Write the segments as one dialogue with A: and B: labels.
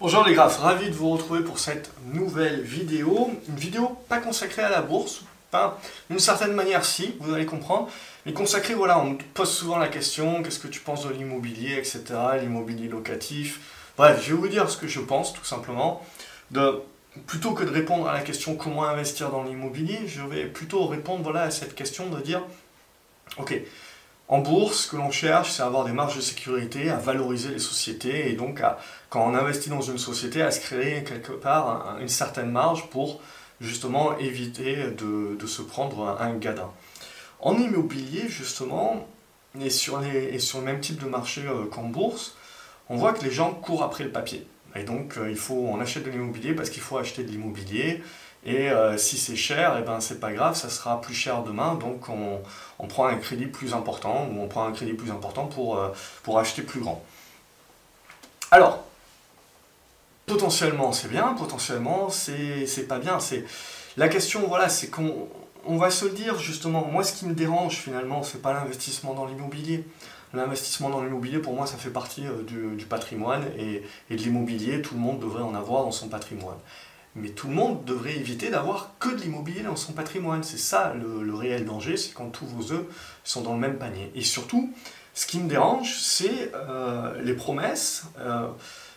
A: Bonjour les graphes, ravi de vous retrouver pour cette nouvelle vidéo. Une vidéo pas consacrée à la bourse, pas d'une certaine manière si, vous allez comprendre, mais consacrée, voilà, on me pose souvent la question, qu'est-ce que tu penses de l'immobilier, etc., l'immobilier locatif. Bref, je vais vous dire ce que je pense, tout simplement. De, plutôt que de répondre à la question comment investir dans l'immobilier, je vais plutôt répondre à cette question de dire, ok, en bourse, ce que l'on cherche, c'est avoir des marges de sécurité, à valoriser les sociétés, et donc à, quand on investit dans une société, à se créer quelque part une certaine marge pour justement éviter de, se prendre un gadin. En immobilier, justement, et sur le même type de marché euh, qu'en bourse, on voit que les gens courent après le papier. Et donc, euh, il faut, on achète de l'immobilier parce qu'il faut acheter de l'immobilier. Et euh, si c'est cher, et eh ben c'est pas grave, ça sera plus cher demain, donc on, prend un crédit plus important, ou on prend un crédit plus important pour, euh, acheter plus grand. Alors, potentiellement c'est bien, potentiellement c'est pas bien. La question, voilà, c'est qu'on on va se le dire justement, moi ce qui me dérange finalement, c'est pas l'investissement dans l'immobilier. L'investissement dans l'immobilier, pour moi, ça fait partie euh, du, du patrimoine et, et de l'immobilier, tout le monde devrait en avoir dans son patrimoine. Mais tout le monde devrait éviter d'avoir que de l'immobilier dans son patrimoine. C'est ça le, réel danger, c'est quand tous vos œufs sont dans le même panier. Et surtout, ce qui me dérange, c'est euh, les promesses euh,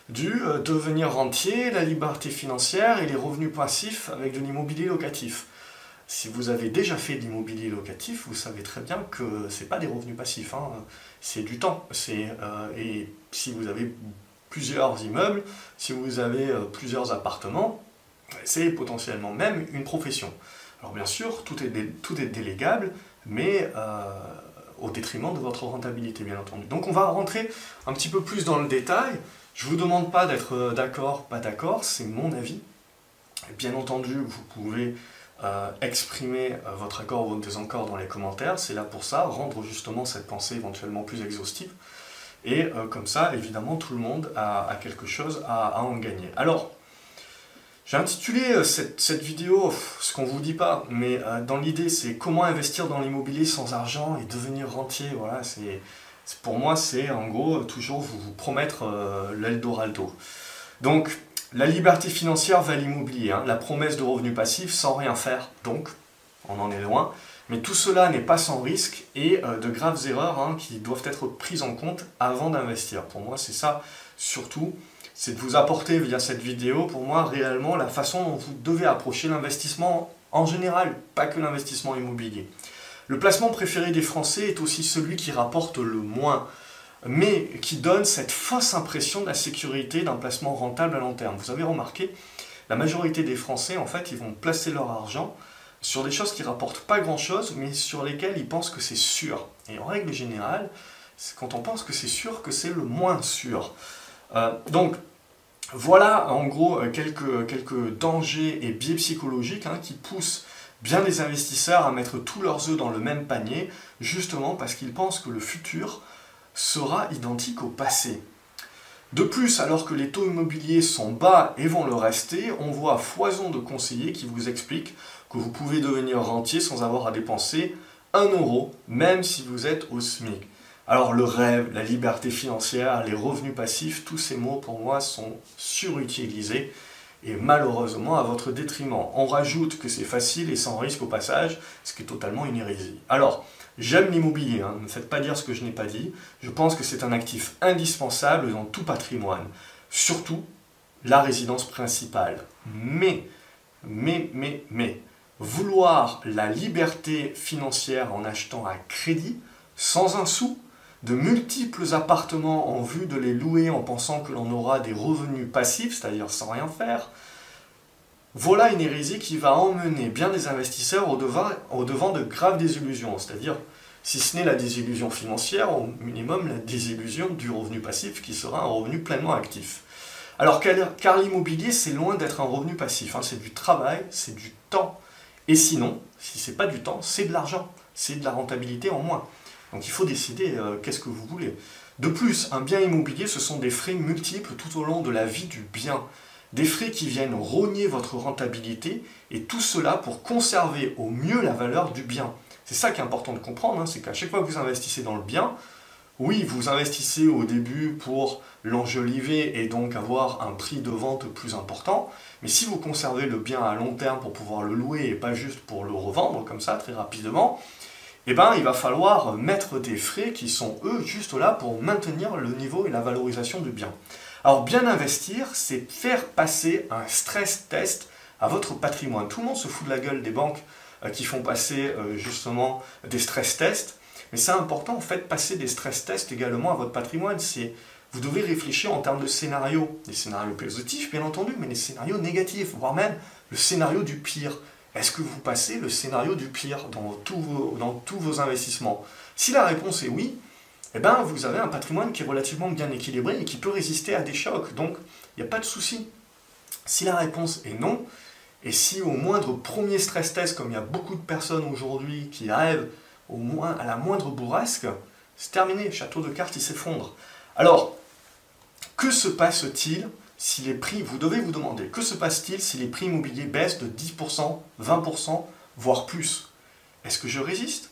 A: du euh, devenir rentier, la liberté financière et les revenus passifs avec de l'immobilier locatif. Si vous avez déjà fait de l'immobilier locatif, vous savez très bien que ce n'est pas des revenus passifs, hein. c'est du temps. et si vous avez plusieurs immeubles, si vous avez plusieurs appartements, c'est potentiellement même une profession. Alors bien sûr, tout est, délégable, mais euh, au détriment de votre rentabilité, bien entendu. Donc on va rentrer un petit peu plus dans le détail. Je ne vous demande pas d'être euh, d'accord, pas d'accord, c'est mon avis. bien entendu, vous pouvez euh, exprimer votre accord ou votre désaccord dans les commentaires, c'est là pour ça, rendre justement cette pensée éventuellement plus exhaustive. Et comme ça, évidemment, tout le monde a, quelque chose à en gagner. Alors, j'ai intitulé euh, cette, vidéo ce qu'on vous dit pas, mais euh, dans l'idée c'est comment investir dans l'immobilier sans argent et devenir rentier. Voilà, c'est pour moi c'est en gros toujours vous, promettre euh, l'Eldorado. Donc la liberté financière va l'immobilier, hein. la promesse de revenus passifs sans rien faire. Donc on en est loin. Mais tout cela n'est pas sans risque et de graves erreurs hein, qui doivent être prises en compte avant d'investir. Pour moi, c'est ça surtout c'est de vous apporter via cette vidéo, pour moi, réellement la façon dont vous devez approcher l'investissement en général, pas que l'investissement immobilier. Le placement préféré des Français est aussi celui qui rapporte le moins, mais qui donne cette fausse impression de la sécurité d'un placement rentable à long terme. Vous avez remarqué, la majorité des Français, en fait, ils vont placer leur argent sur des choses qui rapportent pas grand-chose, mais sur lesquelles ils pensent que c'est sûr. Et en règle générale, c'est quand on pense que c'est sûr que c'est le moins sûr. Euh, donc, voilà en gros euh, quelques, quelques dangers et biais psychologiques hein, qui poussent bien des investisseurs à mettre tous leurs œufs dans le même panier, justement parce qu'ils pensent que le futur sera identique au passé. De plus, alors que les taux immobiliers sont bas et vont le rester, on voit foison de conseillers qui vous expliquent que vous pouvez devenir rentier sans avoir à dépenser un euro, même si vous êtes au SMIC. Alors le rêve, la liberté financière, les revenus passifs, tous ces mots pour moi sont surutilisés et malheureusement à votre détriment. On rajoute que c'est facile et sans risque au passage, ce qui est totalement une hérésie. Alors, j'aime l'immobilier, hein, ne me faites pas dire ce que je n'ai pas dit. Je pense que c'est un actif indispensable dans tout patrimoine, surtout la résidence principale. Mais, mais, mais, mais, vouloir la liberté financière en achetant à crédit, sans un sou, de multiples appartements en vue de les louer en pensant que l'on aura des revenus passifs, c'est-à-dire sans rien faire, voilà une hérésie qui va emmener bien des investisseurs au devant, de graves désillusions, c'est-à-dire, si ce n'est la désillusion financière, au minimum la désillusion du revenu passif qui sera un revenu pleinement actif. Alors, car l'immobilier, c'est loin d'être un revenu passif, hein. c'est du travail, c'est du temps. Et sinon, si c'est pas du temps, c'est de l'argent, c'est de la rentabilité en moins. Donc il faut décider euh, qu'est-ce que vous voulez. De plus, un bien immobilier, ce sont des frais multiples tout au long de la vie du bien. Des frais qui viennent rogner votre rentabilité, et tout cela pour conserver au mieux la valeur du bien. C'est ça qui est important de comprendre, hein, c'est qu'à chaque fois que vous investissez dans le bien, oui, vous investissez au début pour l'enjoliver et donc avoir un prix de vente plus important, mais si vous conservez le bien à long terme pour pouvoir le louer et pas juste pour le revendre comme ça très rapidement, eh ben, il va falloir mettre des frais qui sont eux juste là pour maintenir le niveau et la valorisation du bien. Alors bien investir, c'est faire passer un stress test à votre patrimoine. Tout le monde se fout de la gueule des banques euh, qui font passer euh, justement des stress tests. Mais c'est important en fait passer des stress tests également à votre patrimoine. C'est vous devez réfléchir en termes de scénarios, des scénarios positifs bien entendu, mais des scénarios négatifs, voire même le scénario du pire. Est-ce que vous passez le scénario du pire dans tous vos, investissements? Si la réponse est oui, eh ben, vous avez un patrimoine qui est relativement bien équilibré et qui peut résister à des chocs. Donc, il n'y a pas de souci. Si la réponse est non, et si au moindre premier stress test, comme il y a beaucoup de personnes aujourd'hui qui rêvent au moins à la moindre bourrasque, c'est terminé, château de cartes, il s'effondre. Alors, que se passe-t-il? Si les prix, vous devez vous demander, que se passe-t-il si les prix immobiliers baissent de 10%, 20%, voire plus? Est-ce que je résiste?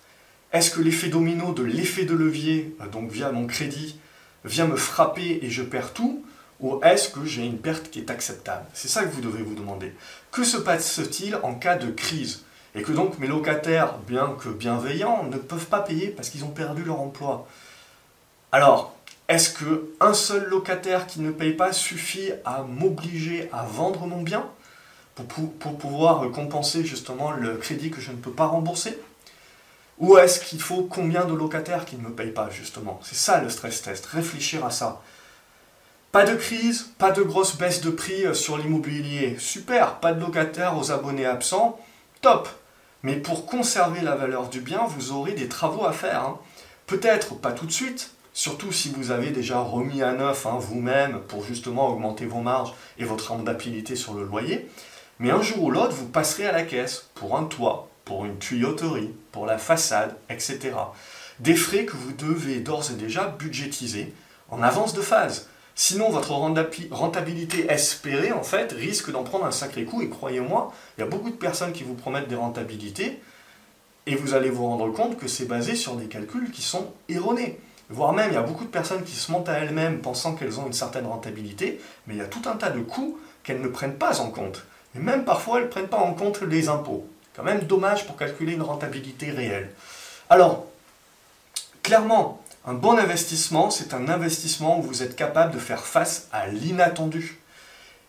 A: Est-ce que l'effet domino de l'effet de levier, euh, donc via mon crédit, vient me frapper et je perds tout? Ou est-ce que j'ai une perte qui est acceptable? C'est ça que vous devez vous demander. Que se passe-t-il en cas de crise? Et que donc mes locataires, bien que bienveillants, ne peuvent pas payer parce qu'ils ont perdu leur emploi? Alors, est-ce qu'un seul locataire qui ne paye pas suffit à m'obliger à vendre mon bien pour, pour, pouvoir compenser justement le crédit que je ne peux pas rembourser? Ou est-ce qu'il faut combien de locataires qui ne me payent pas justement? C'est ça le stress test, réfléchir à ça. Pas de crise, pas de grosse baisse de prix sur l'immobilier, super, pas de locataires aux abonnés absents, top. Mais pour conserver la valeur du bien, vous aurez des travaux à faire. Hein. Peut-être pas tout de suite, surtout si vous avez déjà remis à neuf hein, vous-même pour justement augmenter vos marges et votre rentabilité sur le loyer. Mais un jour ou l'autre, vous passerez à la caisse pour un toit, pour une tuyauterie, pour la façade, etc. Des frais que vous devez d'ores et déjà budgétiser en avance de phase. Sinon, votre rentabilité espérée, en fait, risque d'en prendre un sacré coup. Et croyez-moi, il y a beaucoup de personnes qui vous promettent des rentabilités, et vous allez vous rendre compte que c'est basé sur des calculs qui sont erronés. Voire même, il y a beaucoup de personnes qui se montent à elles-mêmes pensant qu'elles ont une certaine rentabilité, mais il y a tout un tas de coûts qu'elles ne prennent pas en compte. Et même parfois, elles ne prennent pas en compte les impôts. Quand même dommage pour calculer une rentabilité réelle. Alors, clairement, un bon investissement, c'est un investissement où vous êtes capable de faire face à l'inattendu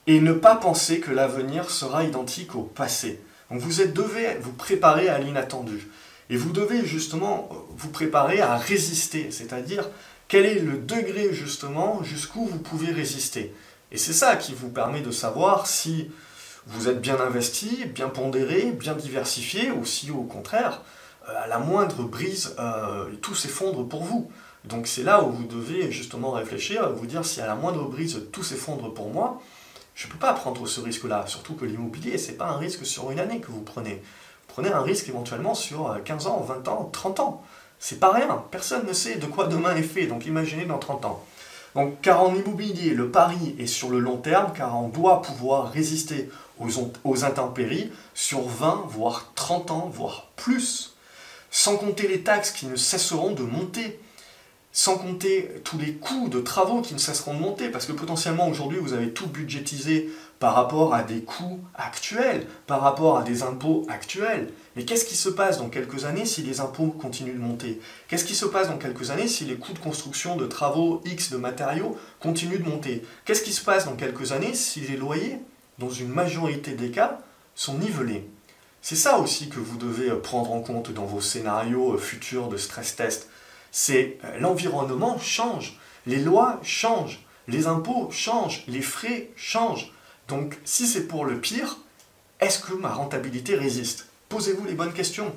A: et ne pas penser que l'avenir sera identique au passé. Donc vous devez vous préparer à l'inattendu. Et vous devez justement vous préparer à résister, c'est-à-dire quel est le degré justement jusqu'où vous pouvez résister? Et c'est ça qui vous permet de savoir si vous êtes bien investi, bien pondéré, bien diversifié, ou si au contraire, à la moindre brise, euh, tout s'effondre pour vous. Donc c'est là où vous devez justement réfléchir, vous dire si à la moindre brise tout s'effondre pour moi, je ne peux pas prendre ce risque-là. Surtout que l'immobilier, ce n'est pas un risque sur une année que vous prenez. Prenez un risque éventuellement sur 15 ans, 20 ans, 30 ans. C'est pas rien. Personne ne sait de quoi demain est fait. Donc imaginez dans 30 ans. Donc, car en immobilier, le pari est sur le long terme, car on doit pouvoir résister aux, aux intempéries sur 20, voire 30 ans, voire plus. Sans compter les taxes qui ne cesseront de monter sans compter tous les coûts de travaux qui ne cesseront de monter, parce que potentiellement aujourd'hui vous avez tout budgétisé par rapport à des coûts actuels, par rapport à des impôts actuels. Mais qu'est-ce qui se passe dans quelques années si les impôts continuent de monter? Qu'est-ce qui se passe dans quelques années si les coûts de construction de travaux X de matériaux continuent de monter? Qu'est-ce qui se passe dans quelques années si les loyers, dans une majorité des cas, sont nivelés? C'est ça aussi que vous devez prendre en compte dans vos scénarios futurs de stress test c'est euh, l'environnement change, les lois changent, les impôts changent, les frais changent. Donc si c'est pour le pire, est-ce que ma rentabilité résiste? Posez-vous les bonnes questions.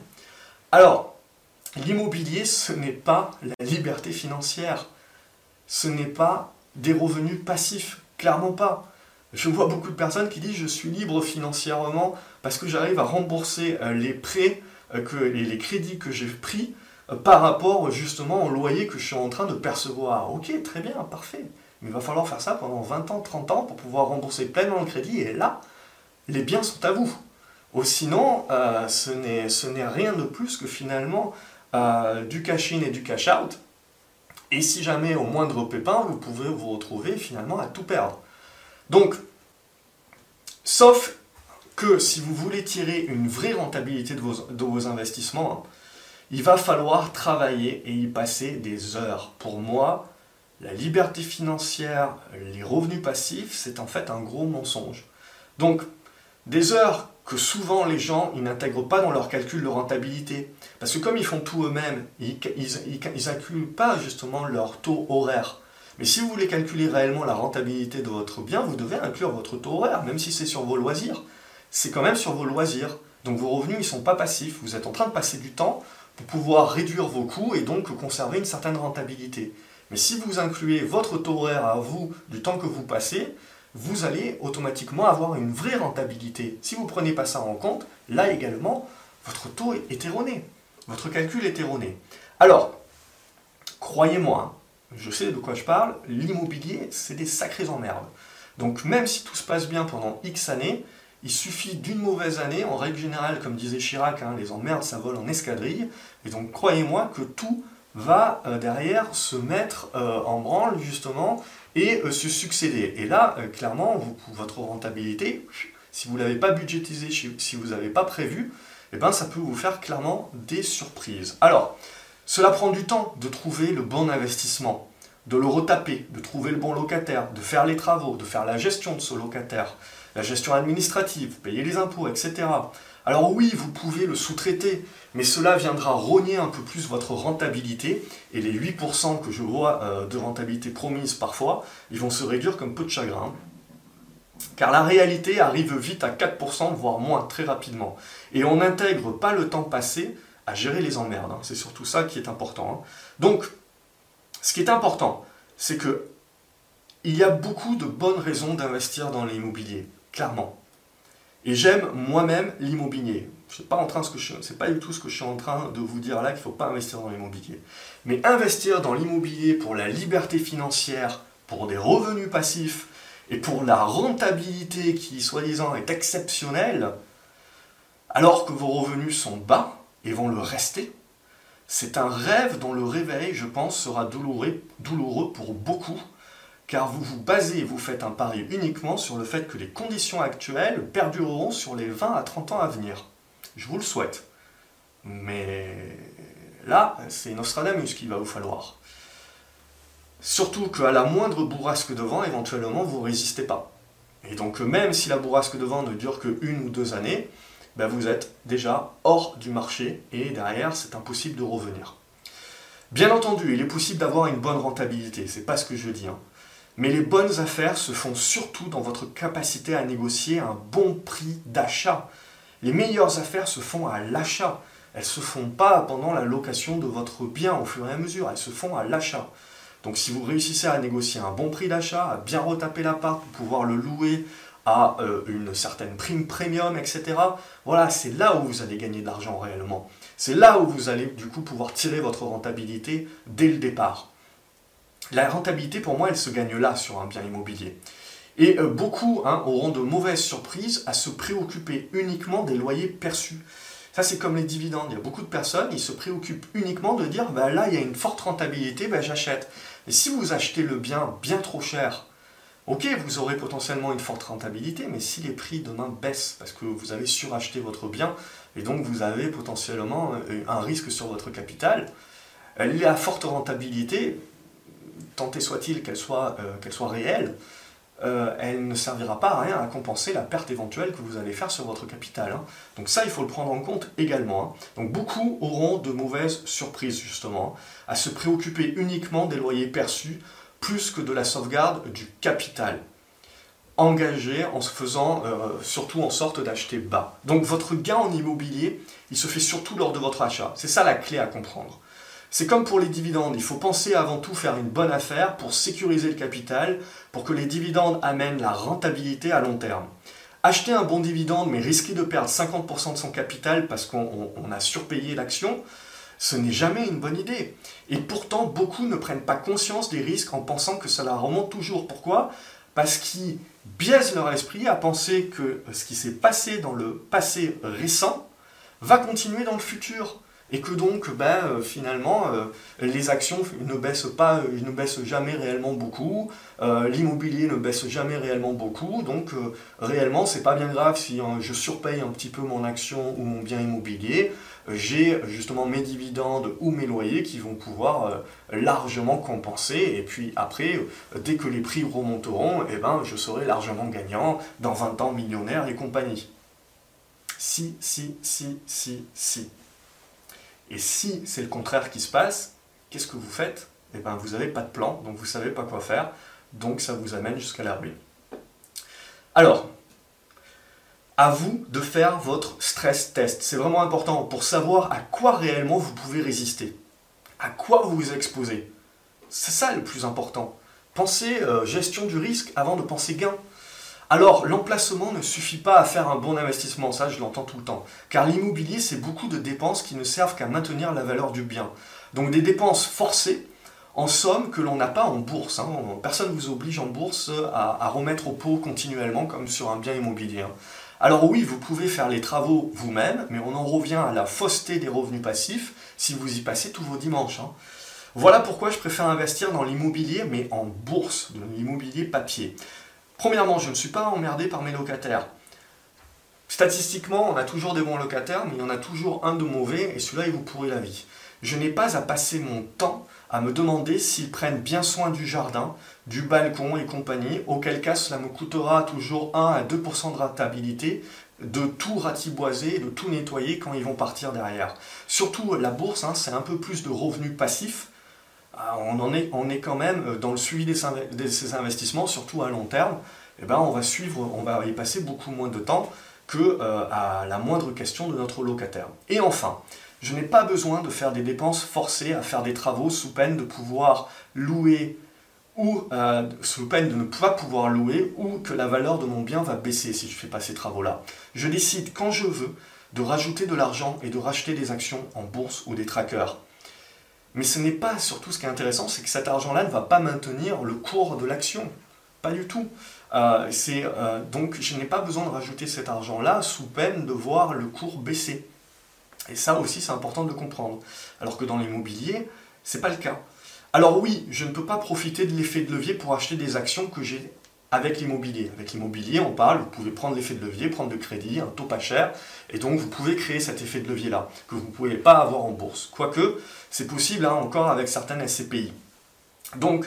A: Alors, l'immobilier, ce n'est pas la liberté financière. Ce n'est pas des revenus passifs. Clairement pas. Je vois beaucoup de personnes qui disent je suis libre financièrement parce que j'arrive à rembourser euh, les prêts euh, et les crédits que j'ai pris par rapport justement au loyer que je suis en train de percevoir. Ok, très bien, parfait. Il va falloir faire ça pendant 20 ans, 30 ans pour pouvoir rembourser pleinement le crédit. Et là, les biens sont à vous. Ou sinon, euh, ce n'est rien de plus que finalement euh, du cash-in et du cash-out Et si jamais au moindre pépin, vous pouvez vous retrouver finalement à tout perdre. Donc, sauf que si vous voulez tirer une vraie rentabilité de vos, investissements, il va falloir travailler et y passer des heures. Pour moi, la liberté financière, les revenus passifs, c'est en fait un gros mensonge. Donc, des heures que souvent les gens n'intègrent pas dans leur calcul de rentabilité. Parce que comme ils font tout eux-mêmes, ils n'incluent pas justement leur taux horaire. Mais si vous voulez calculer réellement la rentabilité de votre bien, vous devez inclure votre taux horaire, même si c'est sur vos loisirs. C'est quand même sur vos loisirs. Donc vos revenus, ils ne sont pas passifs. Vous êtes en train de passer du temps pour pouvoir réduire vos coûts et donc conserver une certaine rentabilité. Mais si vous incluez votre taux horaire à vous du temps que vous passez, vous allez automatiquement avoir une vraie rentabilité. Si vous ne prenez pas ça en compte, là également, votre taux est erroné. Votre calcul est erroné. Alors, croyez-moi, hein, je sais de quoi je parle, l'immobilier, c'est des sacrées emmerdes. Donc même si tout se passe bien pendant X années, il suffit d'une mauvaise année, en règle générale, comme disait Chirac, hein, les emmerdes, ça vole en escadrille. Et donc croyez-moi que tout va euh, derrière se mettre euh, en branle, justement, et euh, se succéder. Et là, clairement, votre rentabilité, si vous ne l'avez pas budgétisé, si vous n'avez pas prévu, eh ben, ça peut vous faire clairement des surprises. Alors, cela prend du temps de trouver le bon investissement, de le retaper, de trouver le bon locataire, de faire les travaux, de faire la gestion de ce locataire, la gestion administrative, payer les impôts, etc. Alors oui, vous pouvez le sous-traiter, mais cela viendra rogner un peu plus votre rentabilité, et les 8% que je vois euh, de rentabilité promise parfois, ils vont se réduire comme peu de chagrin. Car la réalité arrive vite à 4%, voire moins, très rapidement. Et on n'intègre pas le temps passé à gérer les emmerdes. Hein. C'est surtout ça qui est important. Hein. Donc, ce qui est important, c'est que il y a beaucoup de bonnes raisons d'investir dans l'immobilier, clairement. Et j'aime moi-même l'immobilier. Ce n'est pas, en train ce que pas du tout ce que je suis en train de vous dire là, qu'il ne faut pas investir dans l'immobilier. Mais investir dans l'immobilier pour la liberté financière, pour des revenus passifs et pour la rentabilité qui, soi-disant, est exceptionnelle, alors que vos revenus sont bas et vont le rester, c'est un rêve dont le réveil, je pense, sera douloureux pour beaucoup car vous vous basez vous faites un pari uniquement sur le fait que les conditions actuelles perdureront sur les 20 à 30 ans à venir. Je vous le souhaite. Mais là, c'est Nostradamus qu'il va vous falloir. Surtout qu'à la moindre bourrasque de vent, éventuellement, vous ne résistez pas. Et donc, même si la bourrasque de vent ne dure que une ou deux années, ben vous êtes déjà hors du marché et derrière, c'est impossible de revenir. Bien entendu, il est possible d'avoir une bonne rentabilité, c'est pas ce que je dis. Hein. Mais les bonnes affaires se font surtout dans votre capacité à négocier un bon prix d'achat. Les meilleures affaires se font à l'achat. Elles ne se font pas pendant la location de votre bien au fur et à mesure, elles se font à l'achat. Donc si vous réussissez à négocier un bon prix d'achat, à bien retaper l'appart pour pouvoir le louer à euh, une certaine prime premium, etc., voilà, c'est là où vous allez gagner de l'argent réellement. C'est là où vous allez du coup pouvoir tirer votre rentabilité dès le départ. La rentabilité, pour moi, elle se gagne là sur un bien immobilier. Et euh, beaucoup hein, auront de mauvaises surprises à se préoccuper uniquement des loyers perçus. Ça, c'est comme les dividendes. Il y a beaucoup de personnes, ils se préoccupent uniquement de dire, bah, là, il y a une forte rentabilité, bah, j'achète. Et si vous achetez le bien bien trop cher, ok, vous aurez potentiellement une forte rentabilité, mais si les prix demain baissent parce que vous avez suracheté votre bien, et donc vous avez potentiellement euh, un risque sur votre capital, la forte rentabilité, tant soit-il qu'elle soit, euh, réelle, euh, elle ne servira pas à rien à compenser la perte éventuelle que vous allez faire sur votre capital. Hein. Donc ça, il faut le prendre en compte également. Hein. Donc beaucoup auront de mauvaises surprises justement, à se préoccuper uniquement des loyers perçus plus que de la sauvegarde du capital engagé en se faisant euh, surtout en sorte d'acheter bas. Donc votre gain en immobilier, il se fait surtout lors de votre achat. C'est ça la clé à comprendre. C'est comme pour les dividendes, il faut penser avant tout faire une bonne affaire pour sécuriser le capital, pour que les dividendes amènent la rentabilité à long terme. Acheter un bon dividende mais risquer de perdre 50% de son capital parce qu'on a surpayé l'action, ce n'est jamais une bonne idée. Et pourtant, beaucoup ne prennent pas conscience des risques en pensant que cela remonte toujours. Pourquoi? Parce qu'ils biaisent leur esprit à penser que ce qui s'est passé dans le passé récent va continuer dans le futur. Et que donc ben, finalement euh, les actions ne baissent pas, euh, ne baissent jamais réellement beaucoup, l'immobilier ne baisse jamais réellement beaucoup, donc réellement c'est pas bien grave si hein, je surpaye un petit peu mon action ou mon bien immobilier, j'ai justement mes dividendes ou mes loyers qui vont pouvoir largement compenser, et puis après, dès que les prix remonteront, eh ben, je serai largement gagnant, dans 20 ans millionnaire et compagnie. Si, si, si, si, si. Et si c'est le contraire qui se passe, qu'est-ce que vous faites? Eh bien, vous n'avez pas de plan, donc vous ne savez pas quoi faire, donc ça vous amène jusqu'à la ruine. Alors, à vous de faire votre stress test. C'est vraiment important pour savoir à quoi réellement vous pouvez résister. À quoi vous vous exposez. C'est ça le plus important. Pensez euh, gestion du risque avant de penser gain. Alors, l'emplacement ne suffit pas à faire un bon investissement, ça je l'entends tout le temps. Car l'immobilier, c'est beaucoup de dépenses qui ne servent qu'à maintenir la valeur du bien. Donc des dépenses forcées, en somme, que l'on n'a pas en bourse. Hein. Personne ne vous oblige en bourse à, remettre au pot continuellement comme sur un bien immobilier. Hein. Alors oui, vous pouvez faire les travaux vous-même, mais on en revient à la fausseté des revenus passifs si vous y passez tous vos dimanches. Hein. Voilà pourquoi je préfère investir dans l'immobilier, mais en bourse, de l'immobilier papier. Premièrement, je ne suis pas emmerdé par mes locataires. Statistiquement, on a toujours des bons locataires, mais il y en a toujours un de mauvais, et celui-là, il vous pourrit la vie. Je n'ai pas à passer mon temps à me demander s'ils prennent bien soin du jardin, du balcon et compagnie, auquel cas cela me coûtera toujours 1 à 2% de rentabilité de tout ratiboiser, de tout nettoyer quand ils vont partir derrière. Surtout la bourse, hein, c'est un peu plus de revenus passifs, est, on est quand même euh, dans le suivi de ces investissements, surtout à long terme, eh ben on va suivre, on va y passer beaucoup moins de temps que euh, à la moindre question de notre locataire. Et enfin, je n'ai pas besoin de faire des dépenses forcées à faire des travaux sous peine de pouvoir louer ou euh, sous peine de ne pas pouvoir louer ou que la valeur de mon bien va baisser si je fais pas ces travaux-là. Je décide quand je veux de rajouter de l'argent et de racheter des actions en bourse ou des trackers. Mais ce n'est pas surtout ce qui est intéressant, c'est que cet argent-là ne va pas maintenir le cours de l'action. Pas du tout. Euh, euh, donc je n'ai pas besoin de rajouter cet argent-là sous peine de voir le cours baisser. Et ça aussi c'est important de comprendre. Alors que dans l'immobilier, ce n'est pas le cas. Alors oui, je ne peux pas profiter de l'effet de levier pour acheter des actions que j'ai avec l'immobilier. Avec l'immobilier, on parle, vous pouvez prendre l'effet de levier, prendre de crédit, un taux pas cher, et donc vous pouvez créer cet effet de levier-là, que vous ne pouvez pas avoir en bourse. Quoique, c'est possible hein, encore avec certaines SCPI. Donc,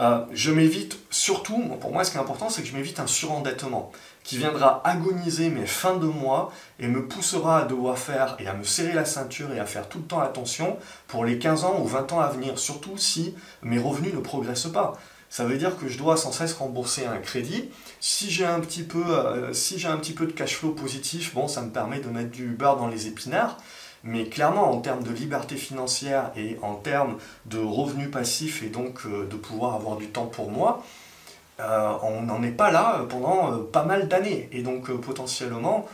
A: euh, je m'évite surtout, pour moi ce qui est important, c'est que je m'évite un surendettement qui viendra agoniser mes fins de mois et me poussera à devoir faire et à me serrer la ceinture et à faire tout le temps attention pour les 15 ans ou 20 ans à venir, surtout si mes revenus ne progressent pas ça veut dire que je dois sans cesse rembourser un crédit. Si j'ai un petit peu, euh, un petit peu de cash flow positif, bon, ça me permet de mettre du beurre dans les épinards. Mais clairement, en termes de liberté financière et en termes de revenus passifs et donc euh, de pouvoir avoir du temps pour moi, euh, on n'en est pas là pendant pas mal d'années. Et donc potentiellement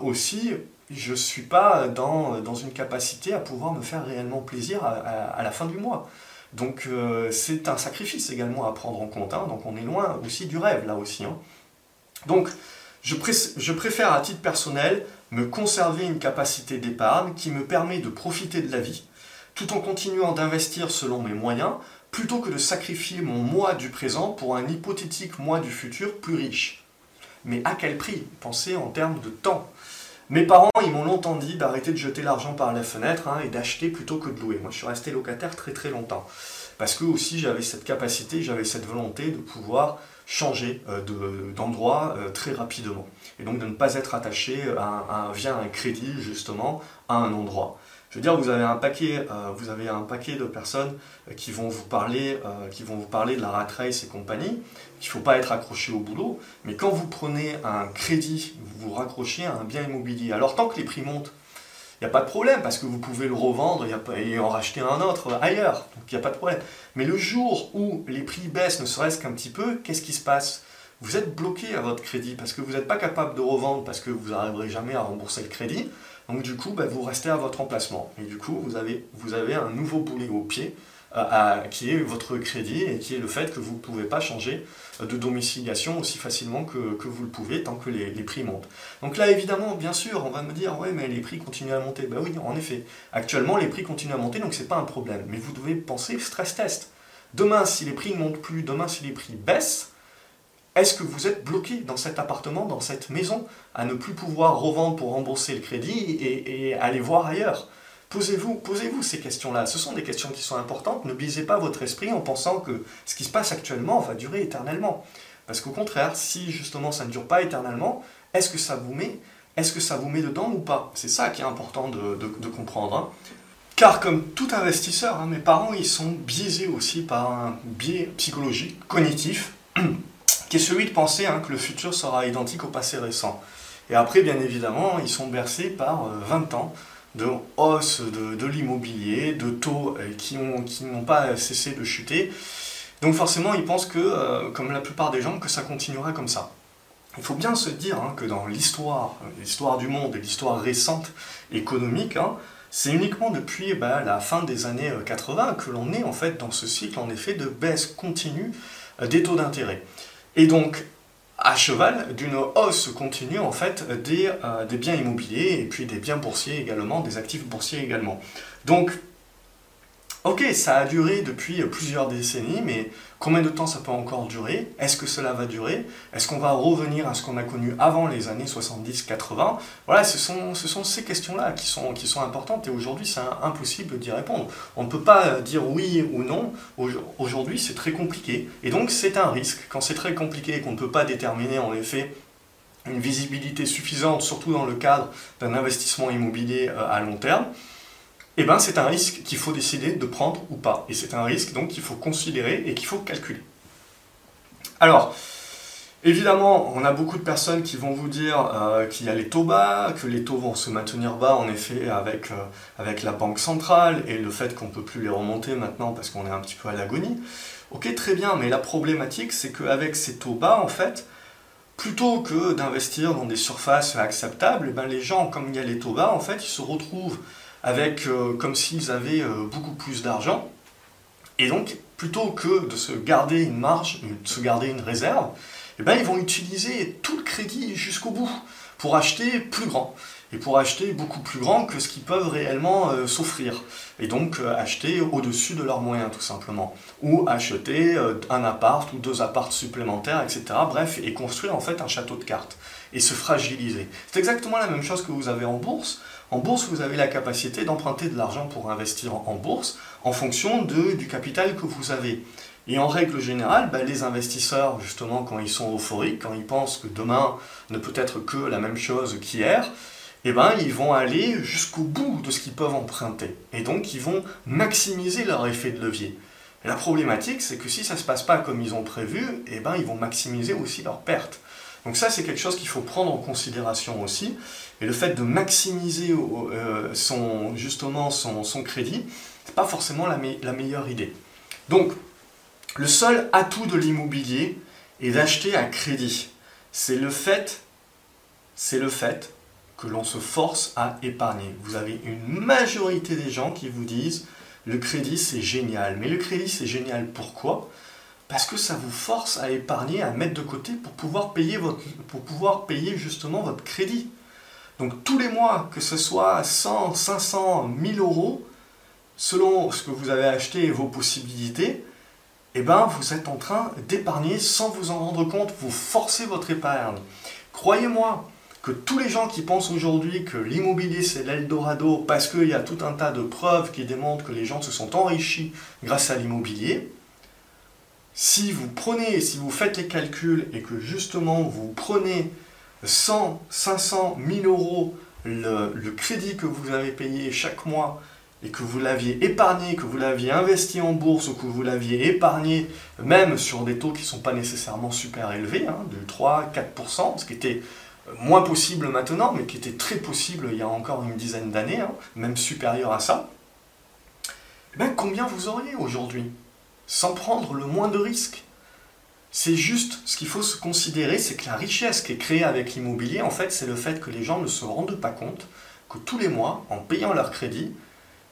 A: aussi, je ne suis pas dans, dans, une capacité à pouvoir me faire réellement plaisir à la fin du mois. Donc euh, c'est un sacrifice également à prendre en compte. Hein. donc on est loin aussi du rêve là aussi. Hein. Donc je, je, préfère à titre personnel me conserver une capacité d'épargne qui me permet de profiter de la vie tout en continuant d'investir selon mes moyens plutôt que de sacrifier mon moi du présent pour un hypothétique moi du futur plus riche. Mais à quel prix Pensez en termes de temps? Mes parents, ils m'ont longtemps dit d'arrêter de jeter l'argent par la fenêtre hein, et d'acheter plutôt que de louer. Moi, je suis resté locataire très très longtemps. Parce que aussi, j'avais cette capacité, j'avais cette volonté de pouvoir changer euh, d'endroit euh, très rapidement. Et donc de ne pas être attaché à, via un crédit, justement, à un endroit. Je veux dire, vous avez un paquet, euh, vous avez un paquet de personnes euh, qui vont vous parler, euh, qui vont vous parler de la rat race et compagnie, qu'il ne faut pas être accroché au boulot, mais quand vous prenez un crédit, vous vous raccrochez à un bien immobilier. Alors tant que les prix montent, il n'y a pas de problème parce que vous pouvez le revendre et en racheter un autre ailleurs, donc il n'y a pas de problème. Mais le jour où les prix baissent ne serait-ce qu'un petit peu, qu'est-ce qui se passe? Vous êtes bloqué à votre crédit parce que vous n'êtes pas capable de revendre parce que vous n'arriverez jamais à rembourser le crédit. Donc du coup, bah, vous restez à votre emplacement. Et du coup, vous avez, un nouveau boulet au pied qui est votre crédit et qui est le fait que vous ne pouvez pas changer de domiciliation aussi facilement que, vous le pouvez tant que les, prix montent. Donc là, évidemment, bien sûr, on va me dire, ouais, mais les prix continuent à monter. Ben oui, en effet. Actuellement, les prix continuent à monter, donc c'est pas un problème. Mais vous devez penser stress test. Demain, si les prix ne montent plus, demain, si les prix baissent, est-ce que vous êtes bloqué dans cet appartement, dans cette maison, à ne plus pouvoir revendre pour rembourser le crédit et, aller voir ailleurs? Posez-vous, posez-vous ces questions-là. Ce sont des questions qui sont importantes. Ne blisez pas votre esprit en pensant que ce qui se passe actuellement va durer éternellement. Parce qu'au contraire, si justement ça ne dure pas éternellement, est-ce que ça vous met, est-ce que ça vous met dedans ou pas? C'est ça qui est important de, comprendre. Hein. Car comme tout investisseur, hein, mes parents ils sont biaisés aussi par un biais psychologique, cognitif, qui est celui de penser hein, que le futur sera identique au passé récent. Et après, bien évidemment, ils sont bercés par 20 euh, ans de hausse de, l'immobilier, de taux euh, qui n'ont pas cessé de chuter. Donc forcément, ils pensent que, euh, comme la plupart des gens, que ça continuera comme ça. Il faut bien se dire hein, que dans l'histoire, l'histoire du monde et l'histoire récente économique, hein, c'est uniquement depuis bah, la fin des années 80 euh, que l'on est en fait dans ce cycle en effet de baisse continue des taux d'intérêt. Et donc à cheval d'une hausse continue en fait des, euh, des, biens immobiliers et puis des biens boursiers également, des actifs boursiers également. Ok, ça a duré depuis plusieurs décennies, mais combien de temps ça peut encore durer? Est-ce que cela va durer? Est-ce qu'on va revenir à ce qu'on a connu avant les années 70-80 Voilà, ce sont, ce sont ces questions-là qui sont, qui sont importantes et aujourd'hui c'est impossible d'y répondre. On ne peut pas dire oui ou non. Aujourd'hui c'est très compliqué et donc c'est un risque. Quand c'est très compliqué et qu'on ne peut pas déterminer en effet une visibilité suffisante, surtout dans le cadre d'un investissement immobilier euh, à long terme, eh ben, c'est un risque qu'il faut décider de prendre ou pas. Et c'est un risque donc qu'il faut considérer et qu'il faut calculer. Alors, évidemment, on a beaucoup de personnes qui vont vous dire euh, qu'il y a les taux bas, que les taux vont se maintenir bas en effet avec, euh, avec la banque centrale et le fait qu'on ne peut plus les remonter maintenant parce qu'on est un petit peu à l'agonie. Ok, très bien, mais la problématique c'est qu'avec ces taux bas, en fait, plutôt que d'investir dans des surfaces acceptables, eh ben, les gens, comme il y a les taux bas, en fait, ils se retrouvent avec euh, comme s'ils avaient euh, beaucoup plus d'argent. Et donc, plutôt que de se garder une marge, de se garder une réserve, eh ben, ils vont utiliser tout le crédit jusqu'au bout pour acheter plus grand et pour acheter beaucoup plus grand que ce qu'ils peuvent réellement euh, s'offrir. Et donc acheter au-dessus de leurs moyens tout simplement. Ou acheter un appart ou deux apparts supplémentaires, etc. Bref, et construire en fait un château de cartes. Et se fragiliser. C'est exactement la même chose que vous avez en bourse. En bourse, vous avez la capacité d'emprunter de l'argent pour investir en bourse en fonction du capital que vous avez. Et en règle générale, ben, les investisseurs, justement, quand ils sont euphoriques, quand ils pensent que demain ne peut être que la même chose qu'hier, eh ben, ils vont aller jusqu'au bout de ce qu'ils peuvent emprunter. Et donc, ils vont maximiser leur effet de levier. La problématique, c'est que si ça ne se passe pas comme ils ont prévu, eh ben, ils vont maximiser aussi leurs pertes. Donc ça, c'est quelque chose qu'il faut prendre en considération aussi. Et le fait de maximiser euh, son, justement son, crédit, n'est pas forcément la, la meilleure idée. Donc, le seul atout de l'immobilier est d'acheter à crédit. C'est le fait, c'est le fait que l'on se force à épargner. Vous avez une majorité des gens qui vous disent le crédit c'est génial. Mais le crédit c'est génial pourquoi? Parce que ça vous force à épargner, à mettre de côté pour pouvoir payer, justement votre crédit. Donc tous les mois, que ce soit 100, 500, 1000 euros, selon ce que vous avez acheté et vos possibilités, eh ben, vous êtes en train d'épargner sans vous en rendre compte, vous forcez votre épargne. Croyez-moi que tous les gens qui pensent aujourd'hui que l'immobilier c'est l'Eldorado parce qu'il y a tout un tas de preuves qui démontrent que les gens se sont enrichis grâce à l'immobilier, si vous prenez, si vous faites les calculs et que justement vous prenez 100, 500, 1000 euros le, crédit que vous avez payé chaque mois et que vous l'aviez épargné, que vous l'aviez investi en bourse ou que vous l'aviez épargné même sur des taux qui ne sont pas nécessairement super élevés, hein, de 3-4%, ce qui était moins possible maintenant, mais qui était très possible il y a encore une dizaine d'années, hein, même supérieur à ça, eh ben, combien vous auriez aujourd'hui? Sans prendre le moins de risques c'est juste, ce qu'il faut se considérer, c'est que la richesse qui est créée avec l'immobilier, en fait, c'est le fait que les gens ne se rendent pas compte que tous les mois, en payant leur crédit,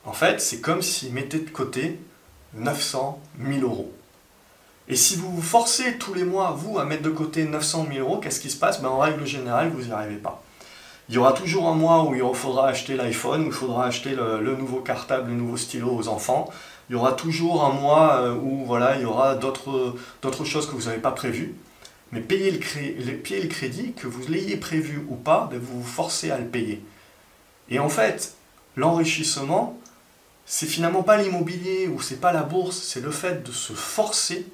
A: en fait, c'est comme s'ils mettaient de côté 900 000 euros. Et si vous vous forcez tous les mois, vous, à mettre de côté 900 000 euros, qu'est-ce qui se passe? Ben, En règle générale, vous n'y arrivez pas. Il y aura toujours un mois où il faudra acheter l'iPhone, où il faudra acheter le, nouveau cartable, le nouveau stylo aux enfants. Il y aura toujours un mois euh, où voilà, il y aura d'autres choses que vous n'avez pas prévues. Mais payer le, le crédit, que vous l'ayez prévu ou pas, ben, vous vous forcez à le payer. Et en fait, l'enrichissement, c'est finalement pas l'immobilier ou c'est pas la bourse, c'est le fait de se forcer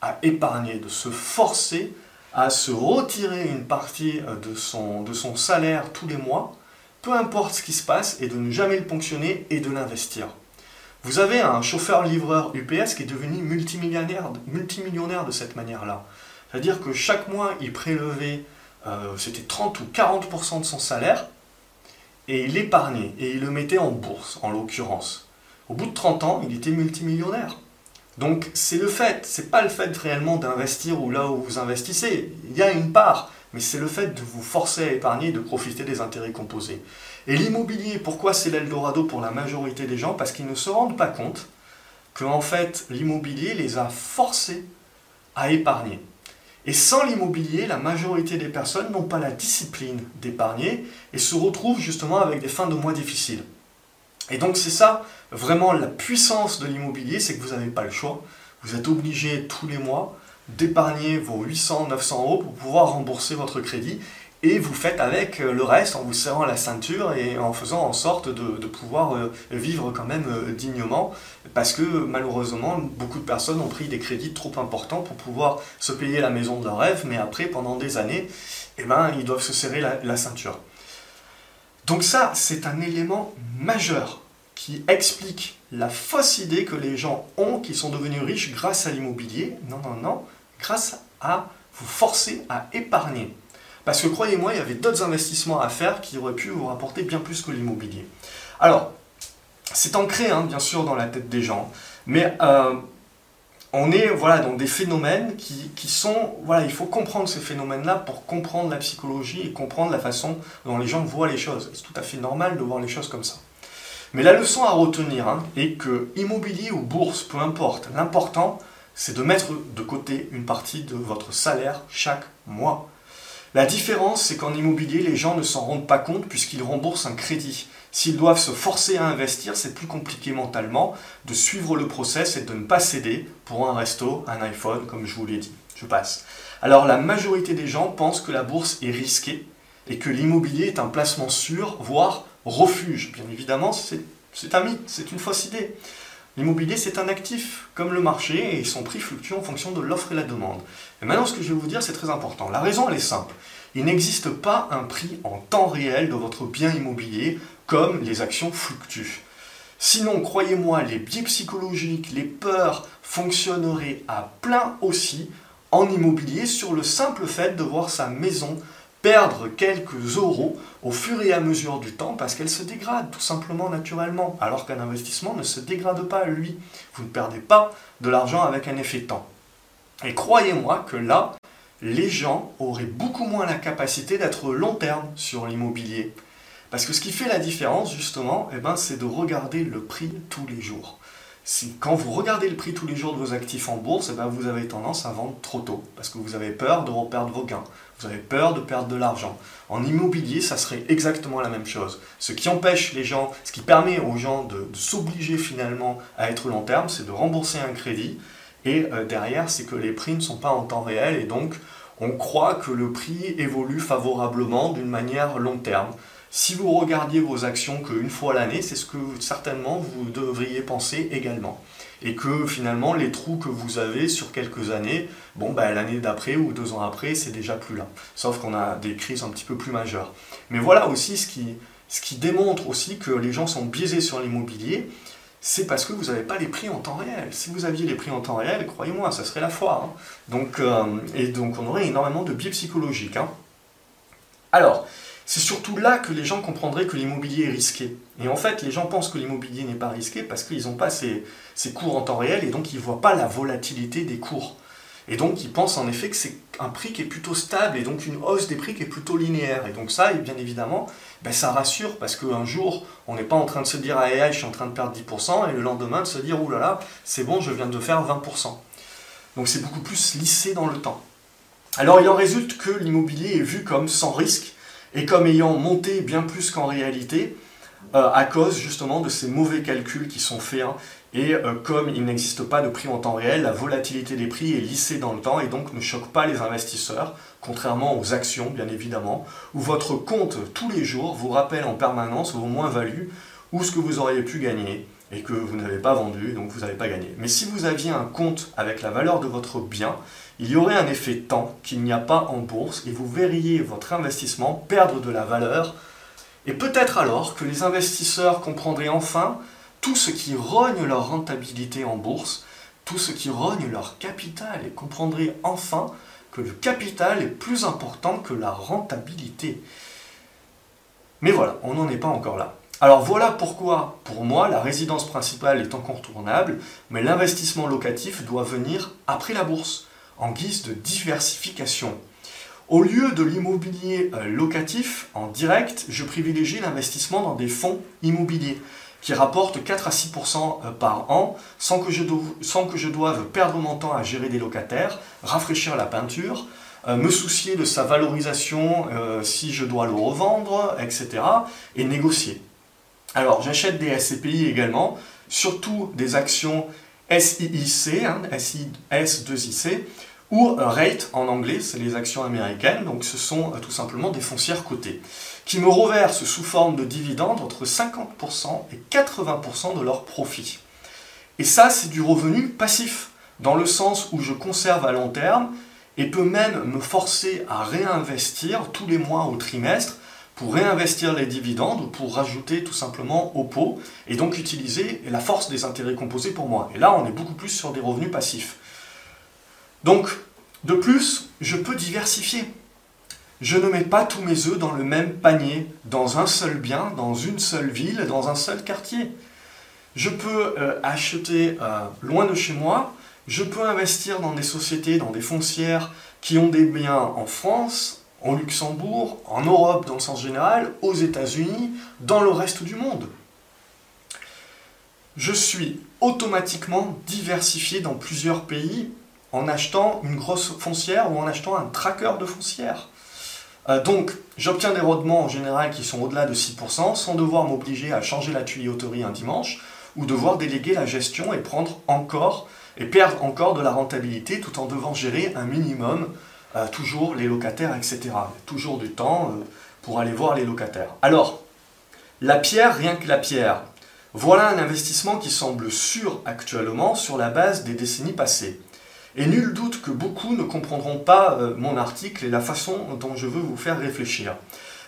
A: à épargner, de se forcer à se retirer une partie euh, de son, de son salaire tous les mois, peu importe ce qui se passe, et de ne jamais le ponctionner et de l'investir. Vous avez un chauffeur-livreur UPS qui est devenu multimillionnaire, de cette manière-là. C'est-à-dire que chaque mois, il prélevait, euh, c'était 30 ou 40% de son salaire, et il l'épargnait, et il le mettait en bourse, en l'occurrence. Au bout de 30 ans, il était multimillionnaire. Donc c'est le fait, c'est pas le fait réellement d'investir ou là où vous investissez. Il y a une part, mais c'est le fait de vous forcer à épargner et de profiter des intérêts composés. Et l'immobilier, pourquoi c'est l'Eldorado pour la majorité des gens Parce qu'ils ne se rendent pas compte que fait l'immobilier les a forcés à épargner. Et sans l'immobilier, la majorité des personnes n'ont pas la discipline d'épargner et se retrouvent justement avec des fins de mois difficiles. Et donc c'est ça vraiment la puissance de l'immobilier, c'est que vous n'avez pas le choix. Vous êtes obligé tous les mois d'épargner vos 800, 900 euros pour pouvoir rembourser votre crédit et vous faites avec euh, le reste en vous serrant la ceinture et en faisant en sorte de, pouvoir euh, vivre quand même euh, dignement parce que malheureusement beaucoup de personnes ont pris des crédits trop importants pour pouvoir se payer la maison de leur rêve mais après pendant des années eh ben, ils doivent se serrer la ceinture. Donc ça, c'est un élément majeur qui explique la fausse idée que les gens ont qu'ils sont devenus riches grâce à l'immobilier. Non, non, non, grâce à vous forcer à épargner. Parce que croyez-moi, il y avait d'autres investissements à faire qui auraient pu vous rapporter bien plus que l'immobilier. Alors, c'est ancré, hein, bien sûr, dans la tête des gens, mais euh, on est voilà, dans des phénomènes qui, sont... Voilà, il faut comprendre ces phénomènes-là pour comprendre la psychologie et comprendre la façon dont les gens voient les choses. C'est tout à fait normal de voir les choses comme ça. Mais la leçon à retenir hein, est que immobilier ou bourse, peu importe, l'important, c'est de mettre de côté une partie de votre salaire chaque mois. La différence, c'est qu'en immobilier, les gens ne s'en rendent pas compte puisqu'ils remboursent un crédit. S'ils doivent se forcer à investir, c'est plus compliqué mentalement de suivre le process et de ne pas céder pour un resto, un iPhone, comme je vous l'ai dit. Je passe. Alors la majorité des gens pensent que la bourse est risquée et que l'immobilier est un placement sûr, voire refuge. Bien évidemment, c'est un mythe, c'est une fausse idée. L'immobilier, c'est un actif comme le marché et son prix fluctue en fonction de l'offre et la demande. Et maintenant, ce que je vais vous dire, c'est très important. La raison, elle est simple. Il n'existe pas un prix en temps réel de votre bien immobilier comme les actions fluctuent. Sinon, croyez-moi, les biais psychologiques, les peurs fonctionneraient à plein aussi en immobilier sur le simple fait de voir sa maison perdre quelques euros au fur et à mesure du temps parce qu'elle se dégrade tout simplement naturellement, alors qu'un investissement ne se dégrade pas lui. Vous ne perdez pas de l'argent avec un effet temps. Et croyez-moi que là, les gens auraient beaucoup moins la capacité d'être long terme sur l'immobilier. Parce que ce qui fait la différence, justement, eh ben, c'est de regarder le prix tous les jours. Quand vous regardez le prix tous les jours de vos actifs en bourse, eh ben, vous avez tendance à vendre trop tôt, parce que vous avez peur de reperdre vos gains, vous avez peur de perdre de l'argent. En immobilier, ça serait exactement la même chose. Ce qui empêche les gens, ce qui permet aux gens de, s'obliger finalement à être long terme, c'est de rembourser un crédit, et euh, derrière, c'est que les prix ne sont pas en temps réel, et donc on croit que le prix évolue favorablement d'une manière long terme. Si vous regardiez vos actions qu'une fois l'année, c'est ce que certainement vous devriez penser également. Et que finalement, les trous que vous avez sur quelques années, bon, bah, l'année d'après ou deux ans après, c'est déjà plus là. Sauf qu'on a des crises un petit peu plus majeures. Mais voilà aussi ce qui, ce qui démontre aussi que les gens sont biaisés sur l'immobilier, c'est parce que vous n'avez pas les prix en temps réel. Si vous aviez les prix en temps réel, croyez-moi, ça serait la foi. Hein. Donc, euh, et donc on aurait énormément de biais psychologiques. Hein. Alors, c'est surtout là que les gens comprendraient que l'immobilier est risqué. Et en fait, les gens pensent que l'immobilier n'est pas risqué parce qu'ils n'ont pas ces, cours en temps réel et donc ils ne voient pas la volatilité des cours. Et donc ils pensent en effet que c'est un prix qui est plutôt stable et donc une hausse des prix qui est plutôt linéaire. Et donc ça, bien évidemment, ben, ça rassure parce qu'un jour, on n'est pas en train de se dire ah, je suis en train de perdre 10% et le lendemain de se dire oh là là, c'est bon, je viens de faire 20%. Donc c'est beaucoup plus lissé dans le temps. Alors il en résulte que l'immobilier est vu comme sans risque et comme ayant monté bien plus qu'en réalité euh, à cause justement de ces mauvais calculs qui sont faits. Hein. et euh, comme il n'existe pas de prix en temps réel, la volatilité des prix est lissée dans le temps et donc ne choque pas les investisseurs, contrairement aux actions bien évidemment, où votre compte tous les jours vous rappelle en permanence vos moins-values ou ce que vous auriez pu gagner et que vous n'avez pas vendu, donc vous n'avez pas gagné. Mais si vous aviez un compte avec la valeur de votre bien, il y aurait un effet temps qu'il n'y a pas en bourse et vous verriez votre investissement perdre de la valeur. Et peut-être alors que les investisseurs comprendraient enfin tout ce qui rogne leur rentabilité en bourse, tout ce qui rogne leur capital et comprendraient enfin que le capital est plus important que la rentabilité. Mais voilà, on n'en est pas encore là. Alors voilà pourquoi, pour moi, la résidence principale est incontournable, mais l'investissement locatif doit venir après la bourse, en guise de diversification. Au lieu de l'immobilier euh, locatif en direct, je privilégie l'investissement dans des fonds immobiliers qui rapportent 4 à 6% euh, par an sans que, je sans que doive perdre mon temps à gérer des locataires, rafraîchir la peinture, euh, me soucier de sa valorisation si je dois le revendre, etc. et négocier. Alors, j'achète des SCPI également, surtout des actions SIIC, hein, S2IC, ou RATE en anglais, c'est les actions américaines, donc ce sont euh, tout simplement des foncières cotées, qui me reversent sous forme de dividendes entre 50% et 80% de leurs profits. Et ça, c'est du revenu passif, dans le sens où je conserve à long terme et peux même me forcer à réinvestir tous les mois au trimestre pour réinvestir les dividendes ou pour rajouter tout simplement au pot et donc utiliser la force des intérêts composés pour moi. Et là, on est beaucoup plus sur des revenus passifs. Donc, de plus, je peux diversifier. Je ne mets pas tous mes œufs dans le même panier, dans un seul bien, dans une seule ville, dans un seul quartier. Je peux euh, acheter euh, loin de chez moi, je peux investir dans des sociétés, dans des foncières qui ont des biens en France, en Luxembourg, en Europe dans le sens général, aux États-Unis, dans le reste du monde. Je suis automatiquement diversifié dans plusieurs pays en achetant une grosse foncière ou en achetant un tracker de foncière. Euh, donc, j'obtiens des rendements en général qui sont au-delà de 6% sans devoir m'obliger à changer la tuyauterie un dimanche ou devoir déléguer la gestion et prendre encore et perdre encore de la rentabilité tout en devant gérer un minimum euh, toujours les locataires, etc. Toujours du temps euh, pour aller voir les locataires. Alors, la pierre, rien que la pierre. Voilà un investissement qui semble sûr actuellement sur la base des décennies passées. Et nul doute que beaucoup ne comprendront pas euh, mon article et la façon dont je veux vous faire réfléchir.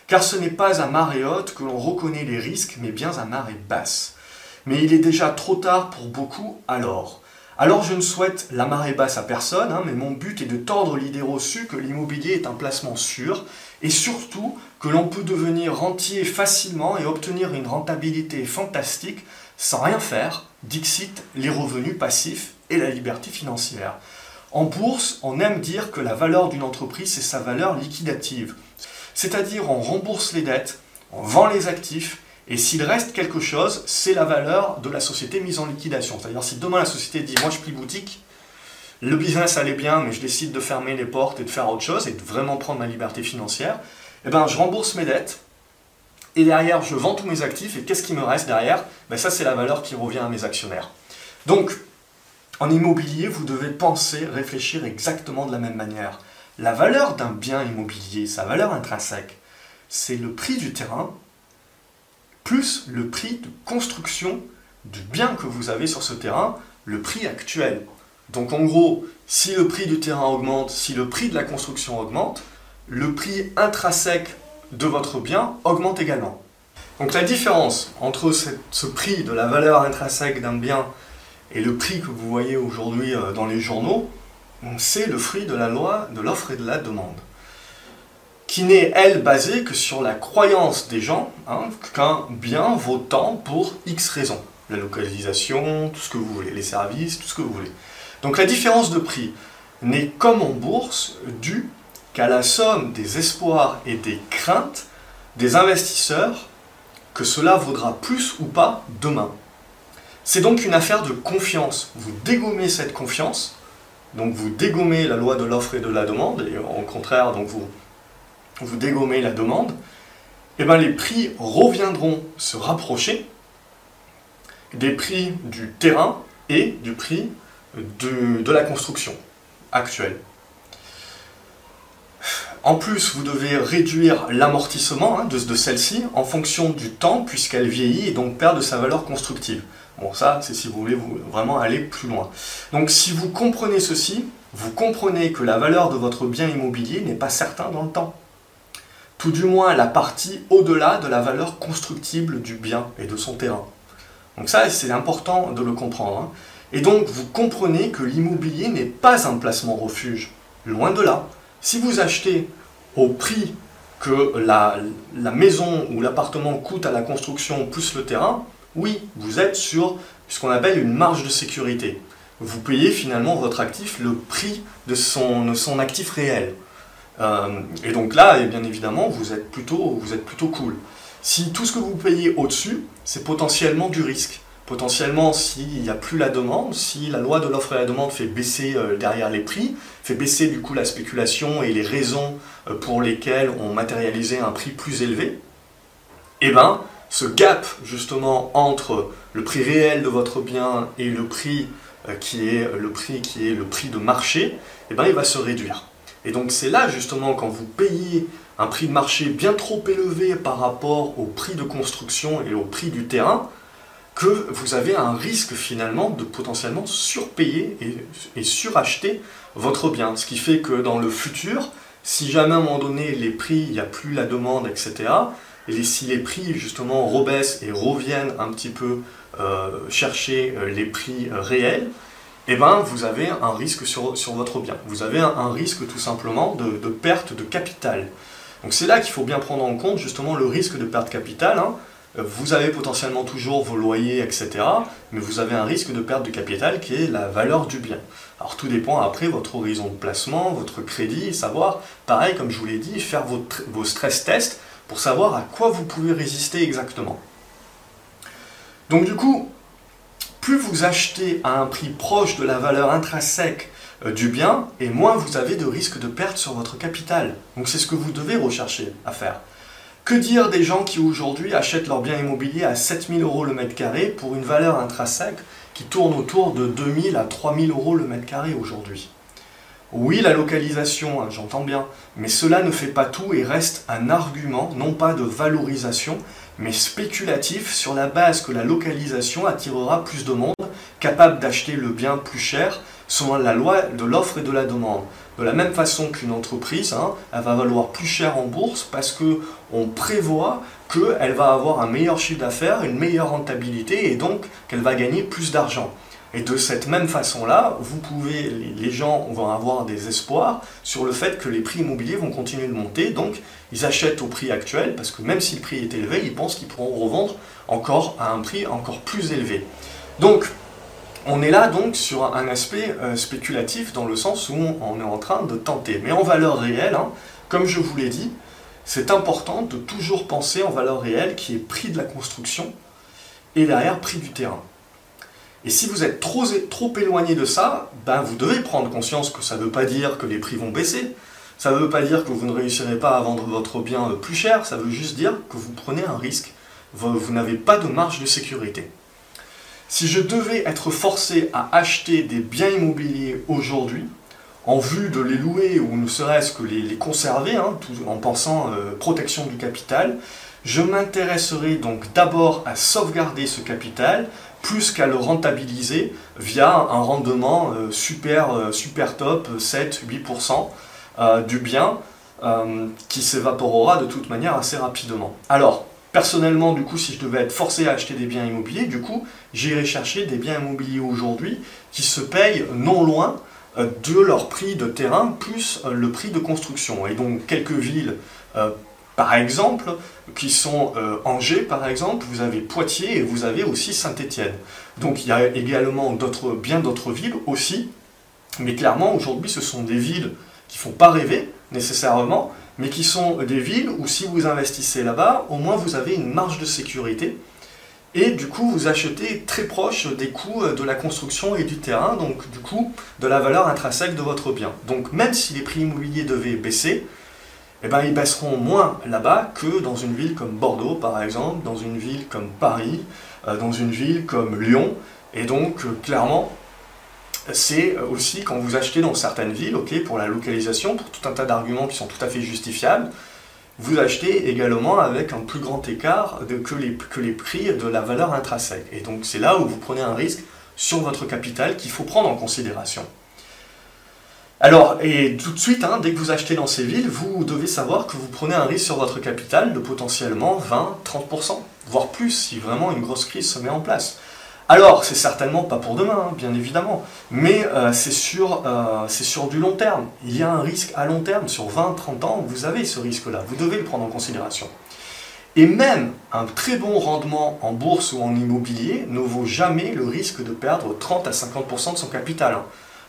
A: Car ce n'est pas à marée haute que l'on reconnaît les risques, mais bien à marée basse. Mais il est déjà trop tard pour beaucoup alors. Alors je ne souhaite la marée basse à personne, hein, mais mon but est de tordre l'idée reçue que l'immobilier est un placement sûr, et surtout que l'on peut devenir rentier facilement et obtenir une rentabilité fantastique sans rien faire, dixit les revenus passifs et la liberté financière. En bourse, on aime dire que la valeur d'une entreprise, c'est sa valeur liquidative. C'est-à-dire on rembourse les dettes, on vend les actifs, et s'il reste quelque chose, c'est la valeur de la société mise en liquidation. C'est-à-dire si demain la société dit moi je plie boutique, le business allait bien, mais je décide de fermer les portes et de faire autre chose et de vraiment prendre ma liberté financière, eh ben, je rembourse mes dettes et derrière je vends tous mes actifs et qu'est-ce qui me reste derrière? Ben, Ça c'est la valeur qui revient à mes actionnaires. Donc en immobilier, vous devez penser, réfléchir exactement de la même manière. La valeur d'un bien immobilier, sa valeur intrinsèque, c'est le prix du terrain plus le prix de construction du bien que vous avez sur ce terrain, le prix actuel. Donc en gros, si le prix du terrain augmente, si le prix de la construction augmente, le prix intrinsèque de votre bien augmente également. Donc la différence entre ce prix de la valeur intrinsèque d'un bien et le prix que vous voyez aujourd'hui euh, dans les journaux, c'est le fruit de la loi de l'offre et de la demande qui n'est, elle, basée que sur la croyance des gens hein, qu'un bien vaut tant pour X raisons. La localisation, tout ce que vous voulez, les services, tout ce que vous voulez. Donc la différence de prix n'est comme en bourse dû qu'à la somme des espoirs et des craintes des investisseurs que cela vaudra plus ou pas demain. C'est donc une affaire de confiance. Vous dégommez cette confiance, donc vous dégommez la loi de l'offre et de la demande, et au contraire, donc vous, vous dégommez la demande, eh bien les prix reviendront se rapprocher des prix du terrain et du prix de, la construction actuelle. En plus, vous devez réduire l'amortissement hein, de, de celle-ci en fonction du temps, puisqu'elle vieillit et donc perd de sa valeur constructive. Bon, ça, c'est si vous voulez vraiment aller plus loin. Donc, si vous comprenez ceci, vous comprenez que la valeur de votre bien immobilier n'est pas certaine dans le temps tout du moins la partie au-delà de la valeur constructible du bien et de son terrain. Donc ça, c'est important de le comprendre. Hein. Et donc, vous comprenez que l'immobilier n'est pas un placement refuge. Loin de là. Si vous achetez au prix que la, maison ou l'appartement coûte à la construction plus le terrain, oui, vous êtes sur ce qu'on appelle une marge de sécurité. Vous payez finalement votre actif le prix de son actif réel. Euh, et donc là, et bien évidemment, vous êtes, plutôt, vous êtes plutôt cool. Si tout ce que vous payez au-dessus, c'est potentiellement du risque. Potentiellement, s'il n'y a plus la demande, si la loi de l'offre et la demande fait baisser euh, derrière les prix, fait baisser du coup la spéculation et les raisons euh, pour lesquelles on matérialisait un prix plus élevé, eh ben, ce gap justement entre le prix réel de votre bien et le prix qui est le prix qui est le prix de marché, eh ben, il va se réduire. Et donc c'est là justement quand vous payez un prix de marché bien trop élevé par rapport au prix de construction et au prix du terrain, que vous avez un risque finalement de potentiellement surpayer et, suracheter votre bien. Ce qui fait que dans le futur, si jamais à un moment donné les prix, il n'y a plus la demande, etc., et si les prix justement rebaissent et reviennent un petit peu euh, chercher euh, les prix euh, réels, eh ben, vous avez un risque sur, votre bien. Vous avez un, risque tout simplement de, perte de capital. Donc c'est là qu'il faut bien prendre en compte justement le risque de perte de capital. Hein. Vous avez potentiellement toujours vos loyers, etc. Mais vous avez un risque de perte de capital qui est la valeur du bien. Alors tout dépend après votre horizon de placement, votre crédit, savoir, pareil comme je vous l'ai dit, faire vos stress tests pour savoir à quoi vous pouvez résister exactement. Donc du coup, plus vous achetez à un prix proche de la valeur intrinsèque euh, du bien, et moins vous avez de risque de perte sur votre capital. Donc c'est ce que vous devez rechercher à faire. Que dire des gens qui aujourd'hui achètent leur bien immobilier à 7000 euros le mètre carré pour une valeur intrinsèque qui tourne autour de 2000 à 3000 euros le mètre carré aujourd'hui? Oui, la localisation, hein, j'entends bien, mais cela ne fait pas tout et reste un argument, non pas de valorisation, mais spéculatif sur la base que la localisation attirera plus de monde capable d'acheter le bien plus cher selon la loi de l'offre et de la demande. De la même façon qu'une entreprise, hein, elle va valoir plus cher en bourse parce que on prévoit qu'elle va avoir un meilleur chiffre d'affaires, une meilleure rentabilité et donc qu'elle va gagner plus d'argent. Et de cette même façon-là, vous pouvez, les gens vont avoir des espoirs sur le fait que les prix immobiliers vont continuer de monter. Donc, ils achètent au prix actuel parce que même si le prix est élevé, ils pensent qu'ils pourront revendre encore à un prix encore plus élevé. Donc, on est là donc sur un aspect euh, spéculatif dans le sens où on, est en train de tenter. Mais en valeur réelle, hein, comme je vous l'ai dit, c'est important de toujours penser en valeur réelle qui est prix de la construction et derrière prix du terrain. Et si vous êtes trop, éloigné de ça, ben vous devez prendre conscience que ça ne veut pas dire que les prix vont baisser, ça ne veut pas dire que vous ne réussirez pas à vendre votre bien plus cher, ça veut juste dire que vous prenez un risque, vous, n'avez pas de marge de sécurité. Si je devais être forcé à acheter des biens immobiliers aujourd'hui, en vue de les louer ou ne serait-ce que les, conserver, hein, en pensant euh, protection du capital, je m'intéresserai donc d'abord à sauvegarder ce capital, plus qu'à le rentabiliser via un rendement euh, super, euh, super top, 7-8% euh, du bien, qui s'évaporera de toute manière assez rapidement. Alors, personnellement, du coup, si je devais être forcé à acheter des biens immobiliers, du coup, j'irai chercher des biens immobiliers aujourd'hui qui se payent non loin de leur prix de terrain plus le prix de construction. Et donc, quelques villes par exemple, qui sont euh, Angers, par exemple, vous avez Poitiers et vous avez aussi Saint-Étienne. Donc il y a également bien d'autres villes aussi Mais clairement, aujourd'hui, ce sont des villes qui ne font pas rêver nécessairement, mais qui sont des villes où si vous investissez là-bas, au moins vous avez une marge de sécurité. Et du coup, vous achetez très proche des coûts de la construction et du terrain, donc du coup, de la valeur intrinsèque de votre bien. Donc même si les prix immobiliers devaient baisser, eh ben, ils baisseront moins là-bas que dans une ville comme Bordeaux, par exemple, dans une ville comme Paris, euh, dans une ville comme Lyon. Et donc, euh, clairement, c'est aussi quand vous achetez dans certaines villes, ok, pour la localisation, pour tout un tas d'arguments qui sont tout à fait justifiables, vous achetez également avec un plus grand écart que, les, que les prix de la valeur intrinsèque. Et donc c'est là où vous prenez un risque sur votre capital qu'il faut prendre en considération. Alors, et tout de suite, hein, dès que vous achetez dans ces villes, vous devez savoir que vous prenez un risque sur votre capital de potentiellement 20-30%, voire plus, si vraiment une grosse crise se met en place. Alors, c'est certainement pas pour demain, hein, bien évidemment, mais euh, c'est sur, euh, sur, du long terme. Il y a un risque à long terme, sur 20-30 ans, vous avez ce risque-là, vous devez le prendre en considération. Et même un très bon rendement en bourse ou en immobilier ne vaut jamais le risque de perdre 30 à 50% de son capital. Hein.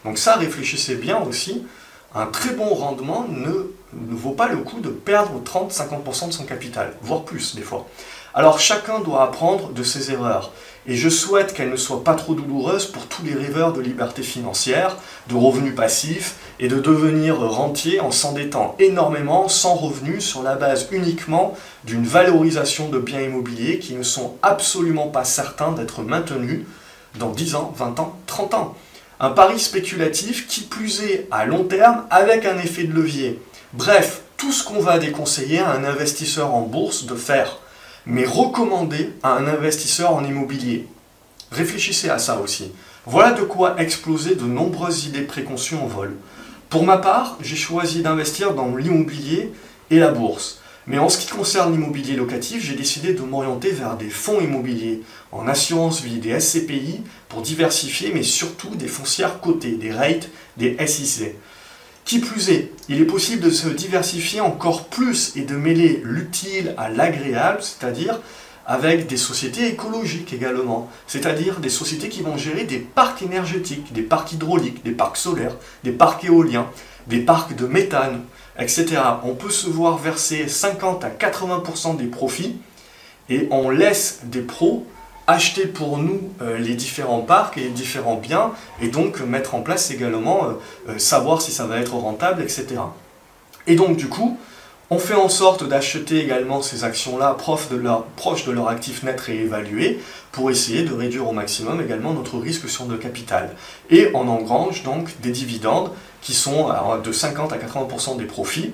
A: Donc ça, réfléchissez bien aussi, un très bon rendement ne, ne vaut pas le coup de perdre 30-50% de son capital, voire plus des fois. Alors chacun doit apprendre de ses erreurs. Et je souhaite qu'elles ne soient pas trop douloureuses pour tous les rêveurs de liberté financière, de revenus passifs et de devenir rentiers en s'endettant énormément sans revenus sur la base uniquement d'une valorisation de biens immobiliers qui ne sont absolument pas certains d'être maintenus dans 10 ans, 20 ans, 30 ans. Un pari spéculatif qui plus est à long terme avec un effet de levier. Bref, tout ce qu'on va déconseiller à un investisseur en bourse de faire mais recommandé à un investisseur en immobilier. Réfléchissez à ça aussi. Voilà de quoi exploser de nombreuses idées préconçues en vol. Pour ma part, j'ai choisi d'investir dans l'immobilier et la bourse. Mais en ce qui concerne l'immobilier locatif, j'ai décidé de m'orienter vers des fonds immobiliers, en assurance vie, des SCPI, pour diversifier, mais surtout des foncières cotées, des rates, des SIC. Qui plus est, il est possible de se diversifier encore plus et de mêler l'utile à l'agréable, c'est-à-dire avec des sociétés écologiques également, c'est-à-dire des sociétés qui vont gérer des parcs énergétiques, des parcs hydrauliques, des parcs solaires, des parcs éoliens, des parcs de méthane, etc. On peut se voir verser 50 à 80% des profits et on laisse des pros acheter pour nous euh, les différents parcs et les différents biens, et donc mettre en place également, euh, euh, savoir si ça va être rentable, etc. Et donc du coup, on fait en sorte d'acheter également ces actions-là proches de, leur, actif net réévalué pour essayer de réduire au maximum également notre risque sur le capital. Et on engrange donc des dividendes qui sont de 50 à 80% des profits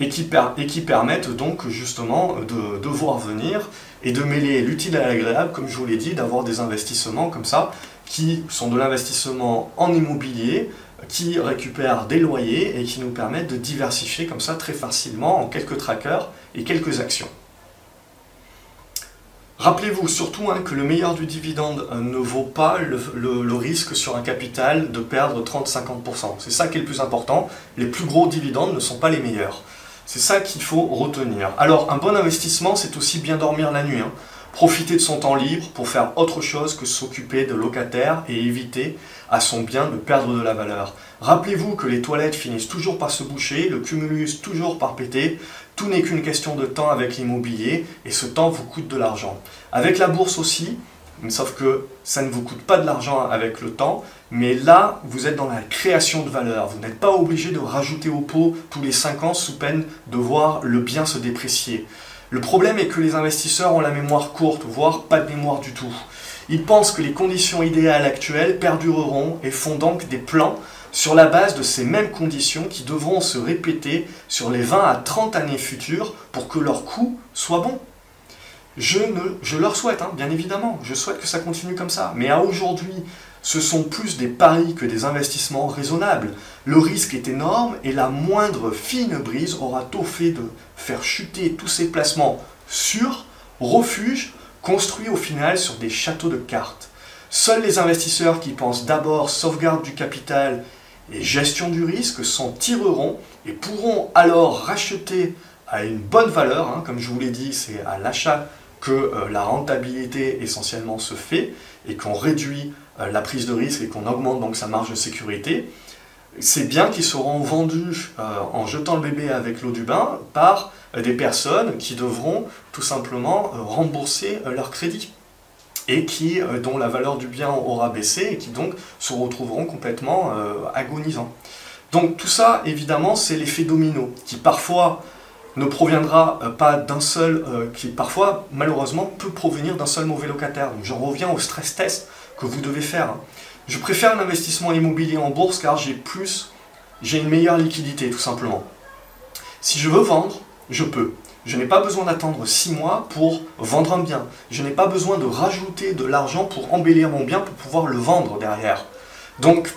A: et qui, et qui permettent donc justement de, de voir venir et de mêler l'utile à l'agréable, comme je vous l'ai dit, d'avoir des investissements comme ça, qui sont de l'investissement en immobilier, qui récupèrent des loyers et qui nous permettent de diversifier comme ça très facilement en quelques trackers et quelques actions. Rappelez-vous surtout hein, que le meilleur du dividende euh, ne vaut pas le, risque sur un capital de perdre 30-50%. C'est ça qui est le plus important. Les plus gros dividendes ne sont pas les meilleurs. C'est ça qu'il faut retenir. Alors, un bon investissement, c'est aussi bien dormir la nuit. Hein. Profiter de son temps libre pour faire autre chose que s'occuper de locataires et éviter à son bien de perdre de la valeur. Rappelez-vous que les toilettes finissent toujours par se boucher, le cumulus toujours par péter, tout n'est qu'une question de temps avec l'immobilier et ce temps vous coûte de l'argent. Avec la bourse aussi, sauf que ça ne vous coûte pas de l'argent avec le temps, mais là, vous êtes dans la création de valeur. Vous n'êtes pas obligé de rajouter au pot tous les 5 ans sous peine de voir le bien se déprécier. Le problème est que les investisseurs ont la mémoire courte, voire pas de mémoire du tout. Ils pensent que les conditions idéales actuelles perdureront et font donc des plans sur la base de ces mêmes conditions qui devront se répéter sur les 20 à 30 années futures pour que leur coût soit bon. Je, leur souhaite, hein, bien évidemment, je souhaite que ça continue comme ça. Mais à aujourd'hui, ce sont plus des paris que des investissements raisonnables. Le risque est énorme et la moindre fine brise aura tôt fait de faire chuter tous ces placements sur refuges construits au final sur des châteaux de cartes. Seuls les investisseurs qui pensent d'abord sauvegarde du capital et gestion du risque s'en tireront et pourront alors racheter à une bonne valeur, hein. comme je vous l'ai dit, c'est à l'achat que euh, la rentabilité essentiellement se fait et qu'on réduit la prise de risque et qu'on augmente donc sa marge de sécurité. ces biens qui seront vendus euh, en jetant le bébé avec l'eau du bain par des personnes qui devront tout simplement rembourser leur crédit et qui, dont la valeur du bien aura baissé et qui donc se retrouveront complètement agonisants. Donc tout ça, évidemment, c'est l'effet domino qui parfois ne proviendra euh, pas d'un seul, euh, qui parfois, malheureusement, peut provenir d'un seul mauvais locataire. Donc j'en reviens au stress test que vous devez faire. Je préfère l'investissement immobilier en bourse car j'ai plus, j'ai une meilleure liquidité tout simplement. Si je veux vendre, je peux. Je n'ai pas besoin d'attendre 6 mois pour vendre un bien. Je n'ai pas besoin de rajouter de l'argent pour embellir mon bien pour pouvoir le vendre derrière. Donc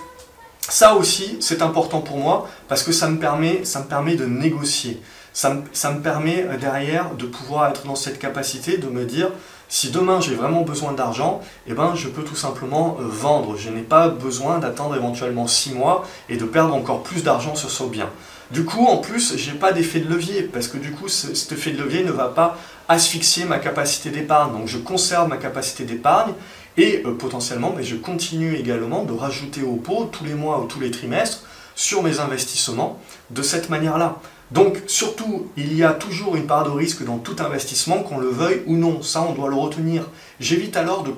A: ça aussi, c'est important pour moi parce que ça me permet, ça me permet de négocier ça me, permet euh, derrière de pouvoir être dans cette capacité de me dire si demain j'ai vraiment besoin d'argent, eh ben, je peux tout simplement euh, vendre. Je n'ai pas besoin d'attendre éventuellement 6 mois et de perdre encore plus d'argent sur ce bien. Du coup, en plus, je n'ai pas d'effet de levier parce que du coup, cet effet de levier ne va pas asphyxier ma capacité d'épargne. Donc, je conserve ma capacité d'épargne et euh, potentiellement, mais je continue également de rajouter au pot tous les mois ou tous les trimestres sur mes investissements de cette manière-là. Donc surtout, il y a toujours une part de risque dans tout investissement, qu'on le veuille ou non, ça on doit le retenir. J'évite alors de,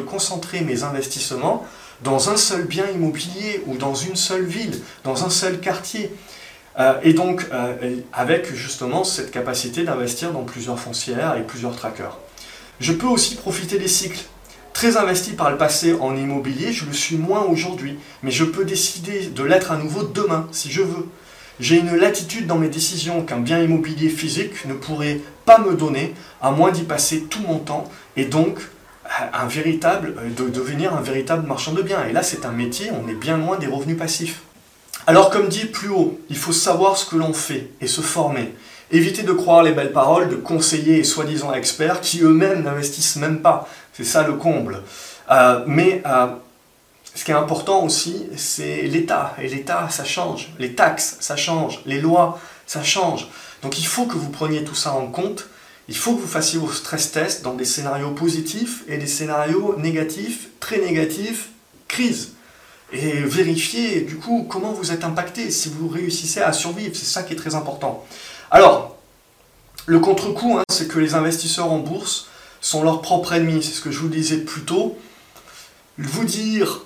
A: concentrer mes investissements dans un seul bien immobilier ou dans une seule ville, dans un seul quartier. Euh, et donc euh, avec justement cette capacité d'investir dans plusieurs foncières et plusieurs trackers. Je peux aussi profiter des cycles. Très investi par le passé en immobilier, je le suis moins aujourd'hui, mais je peux décider de l'être à nouveau demain si je veux. J'ai une latitude dans mes décisions qu'un bien immobilier physique ne pourrait pas me donner, à moins d'y passer tout mon temps, et donc euh, un véritable, euh, de devenir un véritable marchand de biens. Et là, c'est un métier, on est bien loin des revenus passifs. Alors, comme dit plus haut, il faut savoir ce que l'on fait et se former. Éviter de croire les belles paroles de conseillers et soi-disant experts qui eux-mêmes n'investissent même pas. C'est ça le comble. Euh, mais ce qui est important aussi, c'est l'État. Et l'État, ça change. Les taxes, ça change. Les lois, ça change. Donc il faut que vous preniez tout ça en compte. Il faut que vous fassiez vos stress tests dans des scénarios positifs et des scénarios négatifs, très négatifs, crise. Et vérifier du coup comment vous êtes impacté, si vous réussissez à survivre. C'est ça qui est très important. Alors, le contre-coup, hein, c'est que les investisseurs en bourse sont leurs propres ennemis. C'est ce que je vous disais plus tôt. Vous dire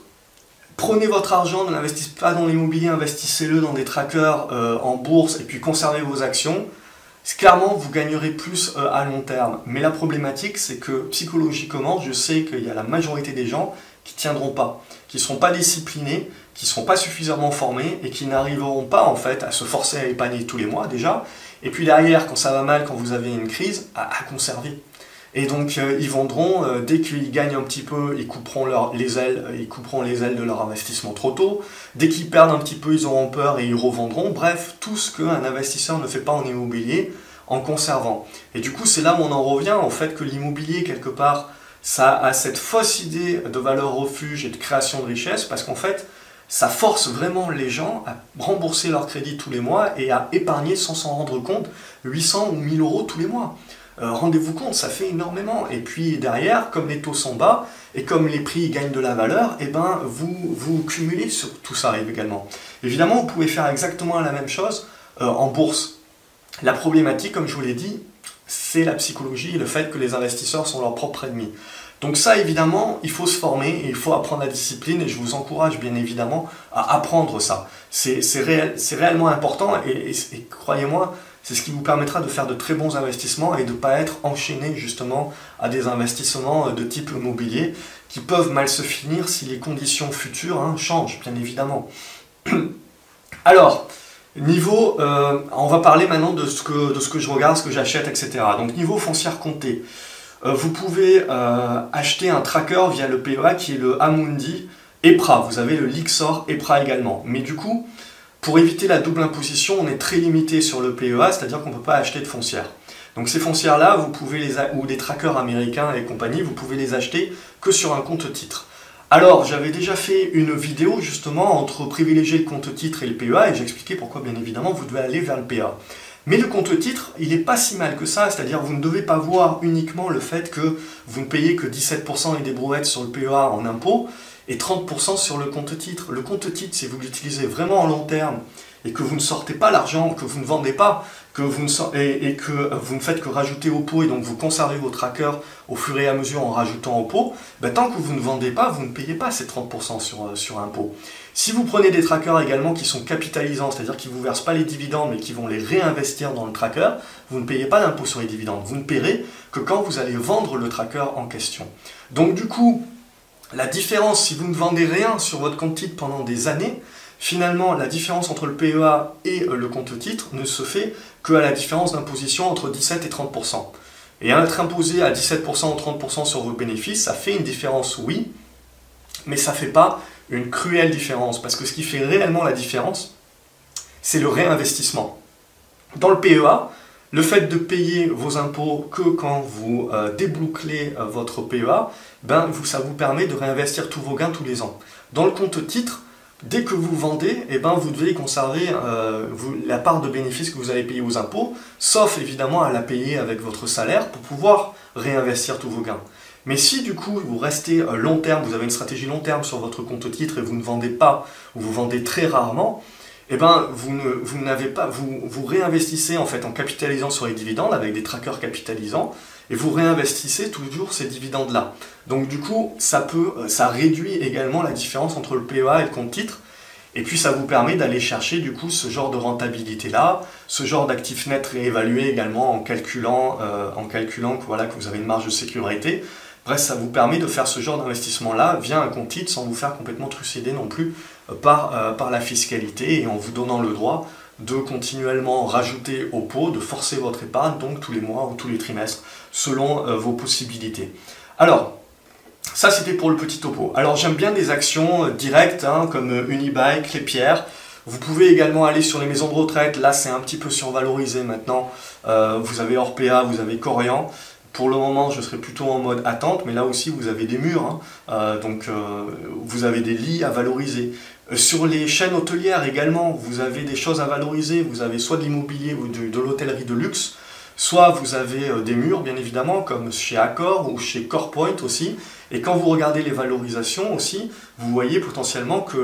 A: Prenez votre argent, ne l'investissez pas dans l'immobilier, investissez-le dans des trackers euh, en bourse et puis conservez vos actions. Clairement, vous gagnerez plus euh, à long terme. Mais la problématique, c'est que psychologiquement, je sais qu'il y a la majorité des gens qui tiendront pas, qui ne seront pas disciplinés, qui ne seront pas suffisamment formés et qui n'arriveront pas en fait à se forcer à épargner tous les mois déjà. Et puis derrière, quand ça va mal, quand vous avez une crise, à conserver. Et donc euh, ils vendront, euh, dès qu'ils gagnent un petit peu, ils couperont les ailes, euh, ils couperont les ailes de leur investissement trop tôt. Dès qu'ils perdent un petit peu, ils auront peur et ils revendront. Bref, tout ce qu'un investisseur ne fait pas en immobilier en conservant. Et du coup, c'est là où on en revient au fait que l'immobilier, quelque part, ça a cette fausse idée de valeur refuge et de création de richesse, parce qu'en fait, ça force vraiment les gens à rembourser leur crédit tous les mois et à épargner sans s'en rendre compte 800 ou 1000 euros tous les mois. Euh, rendez-vous compte, ça fait énormément. Et puis derrière, comme les taux sont bas et comme les prix gagnent de la valeur, eh ben, vous, vous cumulez sur tout ça également. Évidemment, vous pouvez faire exactement la même chose euh, en bourse. La problématique, comme je vous l'ai dit, c'est la psychologie et le fait que les investisseurs sont leurs propres ennemis. Donc ça, évidemment, il faut se former et il faut apprendre la discipline et je vous encourage bien évidemment à apprendre ça. C'est réel, réellement important et croyez-moi, c'est ce qui vous permettra de faire de très bons investissements et de ne pas être enchaîné justement à des investissements de type immobilier qui peuvent mal se finir si les conditions futures hein, changent, bien évidemment. Alors, niveau, euh, on va parler maintenant de ce, que, je regarde, ce que j'achète, etc. Donc niveau foncière comptée, euh, vous pouvez euh, acheter un tracker via le PEA qui est le Amundi EPRA. Vous avez le Lixor EPRA également. Mais du coup, pour éviter la double imposition, on est très limité sur le PEA, c'est-à-dire qu'on ne peut pas acheter de foncières. Donc ces foncières-là, vous pouvez les ou des trackers américains et compagnie, vous pouvez les acheter que sur un compte titre. Alors, j'avais déjà fait une vidéo justement entre privilégier le compte titre et le PEA et j'expliquais pourquoi bien évidemment vous devez aller vers le PEA. Mais le compte titre, il n'est pas si mal que ça, c'est-à-dire vous ne devez pas voir uniquement le fait que vous ne payez que 17% et des brouettes sur le PEA en impôts, et 30% sur le compte titre. Le compte titre, si vous l'utilisez vraiment en long terme et que vous ne sortez pas l'argent, que vous ne vendez pas, que vous ne et, que vous ne faites que rajouter au pot et donc vous conservez vos trackers au fur et à mesure en rajoutant au pot, ben, tant que vous ne vendez pas, vous ne payez pas ces 30% sur, euh, sur. Si vous prenez des trackers également qui sont capitalisants, c'est-à-dire qui ne vous versent pas les dividendes mais qui vont les réinvestir dans le tracker, vous ne payez pas d'impôt sur les dividendes. Vous ne paierez que quand vous allez vendre le tracker en question. Donc du coup, la différence, si vous ne vendez rien sur votre compte titre pendant des années, finalement, la différence entre le PEA et euh, le compte titre ne se fait qu'à la différence d'imposition entre 17 et 30%. Et être imposé à 17% ou 30% sur vos bénéfices, ça fait une différence, oui, mais ça ne fait pas une cruelle différence, parce que ce qui fait réellement la différence, c'est le réinvestissement. Dans le PEA, le fait de payer vos impôts que quand vous euh, débouclez euh, votre PEA, ben, ça vous permet de réinvestir tous vos gains tous les ans. Dans le compte titre, dès que vous vendez, eh ben, vous devez conserver euh, la part de bénéfice que vous avez payé aux impôts, sauf évidemment à la payer avec votre salaire pour pouvoir réinvestir tous vos gains. Mais si du coup vous restez long terme, vous avez une stratégie long terme sur votre compte titre et vous ne vendez pas ou vous vendez très rarement, eh ben, vous, vous pas, vous, vous réinvestissez en fait en capitalisant sur les dividendes avec des trackers capitalisants et vous réinvestissez toujours ces dividendes-là. Donc du coup, ça peut, ça réduit également la différence entre le PEA et le compte titre. Et puis ça vous permet d'aller chercher du coup ce genre de rentabilité-là, ce genre d'actifs net réévalué également en calculant, euh, en calculant voilà, que vous avez une marge de sécurité. Bref, ça vous permet de faire ce genre d'investissement-là via un compte titre sans vous faire complètement trucider non plus euh, par, euh, par la fiscalité et en vous donnant le droit de continuellement rajouter au pot, de forcer votre épargne, donc tous les mois ou tous les trimestres, selon euh, vos possibilités. Alors, ça c'était pour le petit topo. Alors j'aime bien des actions directes, hein, comme Unibail, Clépierre. Vous pouvez également aller sur les maisons de retraite, là c'est un petit peu survalorisé maintenant. vous avez Orpea, vous avez Corian. Pour le moment, je serai plutôt en mode attente, mais là aussi, vous avez des murs, hein. euh, donc euh, vous avez des lits à valoriser. Euh, sur les chaînes hôtelières également, vous avez des choses à valoriser. Vous avez soit de l'immobilier ou de, l'hôtellerie de luxe, soit vous avez des murs, bien évidemment, comme chez Accor ou chez CorePoint aussi. Et quand vous regardez les valorisations aussi, vous voyez potentiellement que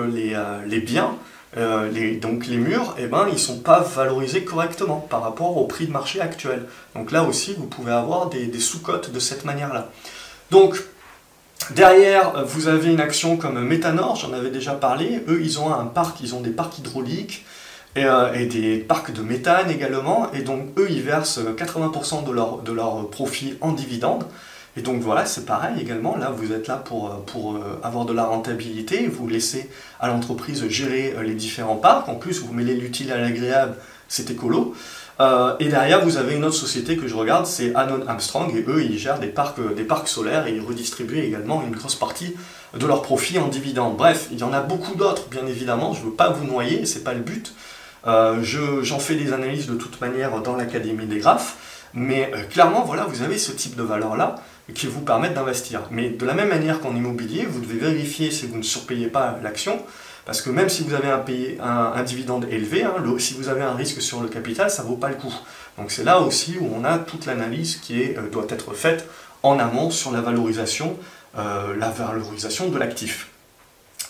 A: les biens euh, donc les murs, eh ben, ils ne sont pas valorisés correctement par rapport au prix de marché actuel. Donc là aussi, vous pouvez avoir des, sous-cotes de cette manière-là. Donc, derrière, vous avez une action comme Métanor, j'en avais déjà parlé. Eux, ils ont un parc, ils ont des parcs hydrauliques et, euh, des parcs de méthane également. Et donc, eux, ils versent 80% de leur, de leur profit en dividendes. Et donc voilà, c'est pareil également. Là, vous êtes là pour, euh, pour euh, avoir de la rentabilité. Vous laissez à l'entreprise gérer euh, les différents parcs. En plus, vous mêlez l'utile à l'agréable, c'est écolo. et derrière, vous avez une autre société que je regarde, c'est Anon Armstrong. Et eux, ils gèrent des parcs, des parcs solaires et ils redistribuent également une grosse partie de leurs profits en dividendes. Bref, il y en a beaucoup d'autres, bien évidemment. Je ne veux pas vous noyer, c'est pas le but. J'en fais des analyses de toute manière dans l'Académie des graphes. Mais clairement, voilà, vous avez ce type de valeur-là qui vous permettent d'investir. Mais de la même manière qu'en immobilier, vous devez vérifier si vous ne surpayez pas l'action, parce que même si vous avez un, dividende élevé, hein, si vous avez un risque sur le capital, ça ne vaut pas le coup. Donc c'est là aussi où on a toute l'analyse qui euh, doit être faite en amont sur la valorisation, euh, la valorisation de l'actif.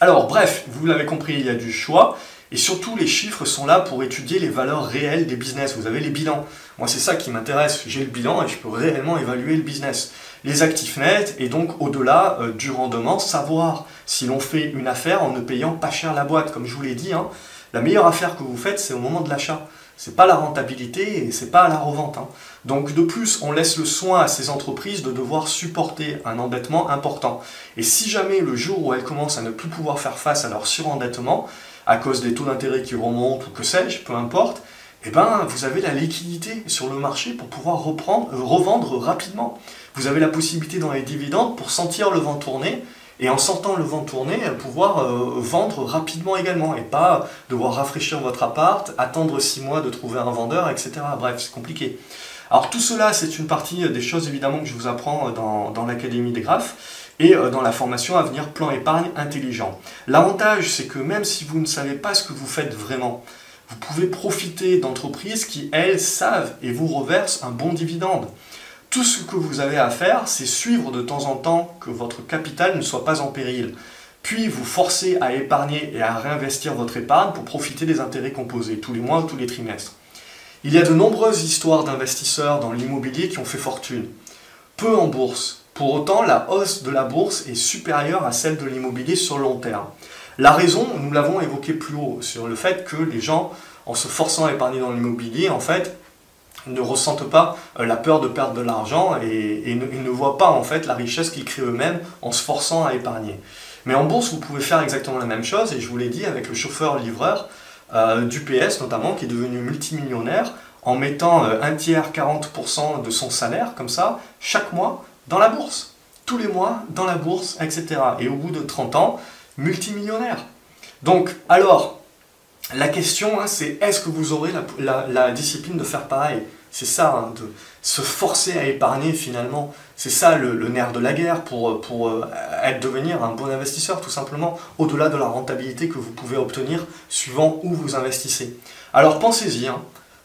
A: Alors bref, vous l'avez compris, il y a du choix. Et surtout, les chiffres sont là pour étudier les valeurs réelles des business. Vous avez les bilans. Moi, c'est ça qui m'intéresse. J'ai le bilan et je peux réellement évaluer le business les actifs nets et donc au-delà euh, du rendement, savoir si l'on fait une affaire en ne payant pas cher la boîte. Comme je vous l'ai dit, hein, la meilleure affaire que vous faites, c'est au moment de l'achat. C'est pas la rentabilité et c'est pas la revente. Hein. Donc de plus, on laisse le soin à ces entreprises de devoir supporter un endettement important. Et si jamais le jour où elles commencent à ne plus pouvoir faire face à leur surendettement, à cause des taux d'intérêt qui remontent ou que sais-je, peu importe, eh ben, vous avez la liquidité sur le marché pour pouvoir reprendre, euh, revendre rapidement. Vous avez la possibilité dans les dividendes pour sentir le vent tourner et en sentant le vent tourner, euh, pouvoir euh, vendre rapidement également et pas devoir rafraîchir votre appart, attendre six mois de trouver un vendeur, etc. Bref, c'est compliqué. Alors tout cela, c'est une partie des choses évidemment que je vous apprends dans, dans l'Académie des graphes et dans la formation à venir plan épargne intelligent. L'avantage, c'est que même si vous ne savez pas ce que vous faites vraiment, vous pouvez profiter d'entreprises qui, elles, savent et vous reversent un bon dividende. Tout ce que vous avez à faire, c'est suivre de temps en temps que votre capital ne soit pas en péril. puis vous forcez à épargner et à réinvestir votre épargne pour profiter des intérêts composés tous les mois ou tous les trimestres. Il y a de nombreuses histoires d'investisseurs dans l'immobilier qui ont fait fortune. Peu en bourse. Pour autant, la hausse de la bourse est supérieure à celle de l'immobilier sur long terme. La raison, nous l'avons évoqué plus haut, sur le fait que les gens, en se forçant à épargner dans l'immobilier, en fait, ne ressentent pas euh, la peur de perdre de l'argent et, ne, ne, voient pas en fait la richesse qu'ils créent eux-mêmes en se forçant à épargner. Mais en bourse, vous pouvez faire exactement la même chose, et je vous l'ai dit avec le chauffeur-livreur euh, du PS notamment, qui est devenu multimillionnaire en mettant euh, un tiers, 40% de son salaire, comme ça, chaque mois, dans la bourse. Tous les mois, dans la bourse, etc. Et au bout de 30 ans, multimillionnaire. Donc, alors, la question, hein, c'est est-ce que vous aurez la, discipline de faire pareil? C'est ça, hein, de se forcer à épargner finalement. C'est ça le, nerf de la guerre pour, pour euh, être, devenir un bon investisseur, tout simplement, au-delà de la rentabilité que vous pouvez obtenir suivant où vous investissez. Alors pensez-y, hein.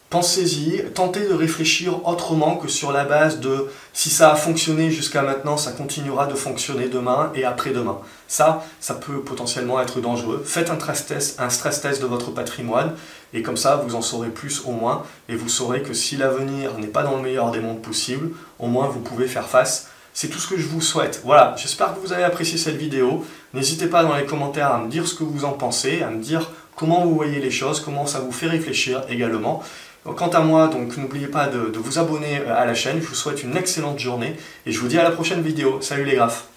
A: Pensez-y, tentez de réfléchir autrement que sur la base de si ça a fonctionné jusqu'à maintenant, ça continuera de fonctionner demain et après-demain. Ça, ça peut potentiellement être dangereux. Faites un stress test, un stress test de votre patrimoine et comme ça, vous en saurez plus au moins et vous saurez que si l'avenir n'est pas dans le meilleur des mondes possible, au moins vous pouvez faire face. C'est tout ce que je vous souhaite. Voilà, j'espère que vous avez apprécié cette vidéo. N'hésitez pas dans les commentaires à me dire ce que vous en pensez, à me dire comment vous voyez les choses, comment ça vous fait réfléchir également. Quant à moi, donc n'oubliez pas de, de vous abonner à la chaîne. Je vous souhaite une excellente journée et je vous dis à la prochaine vidéo. Salut les graphes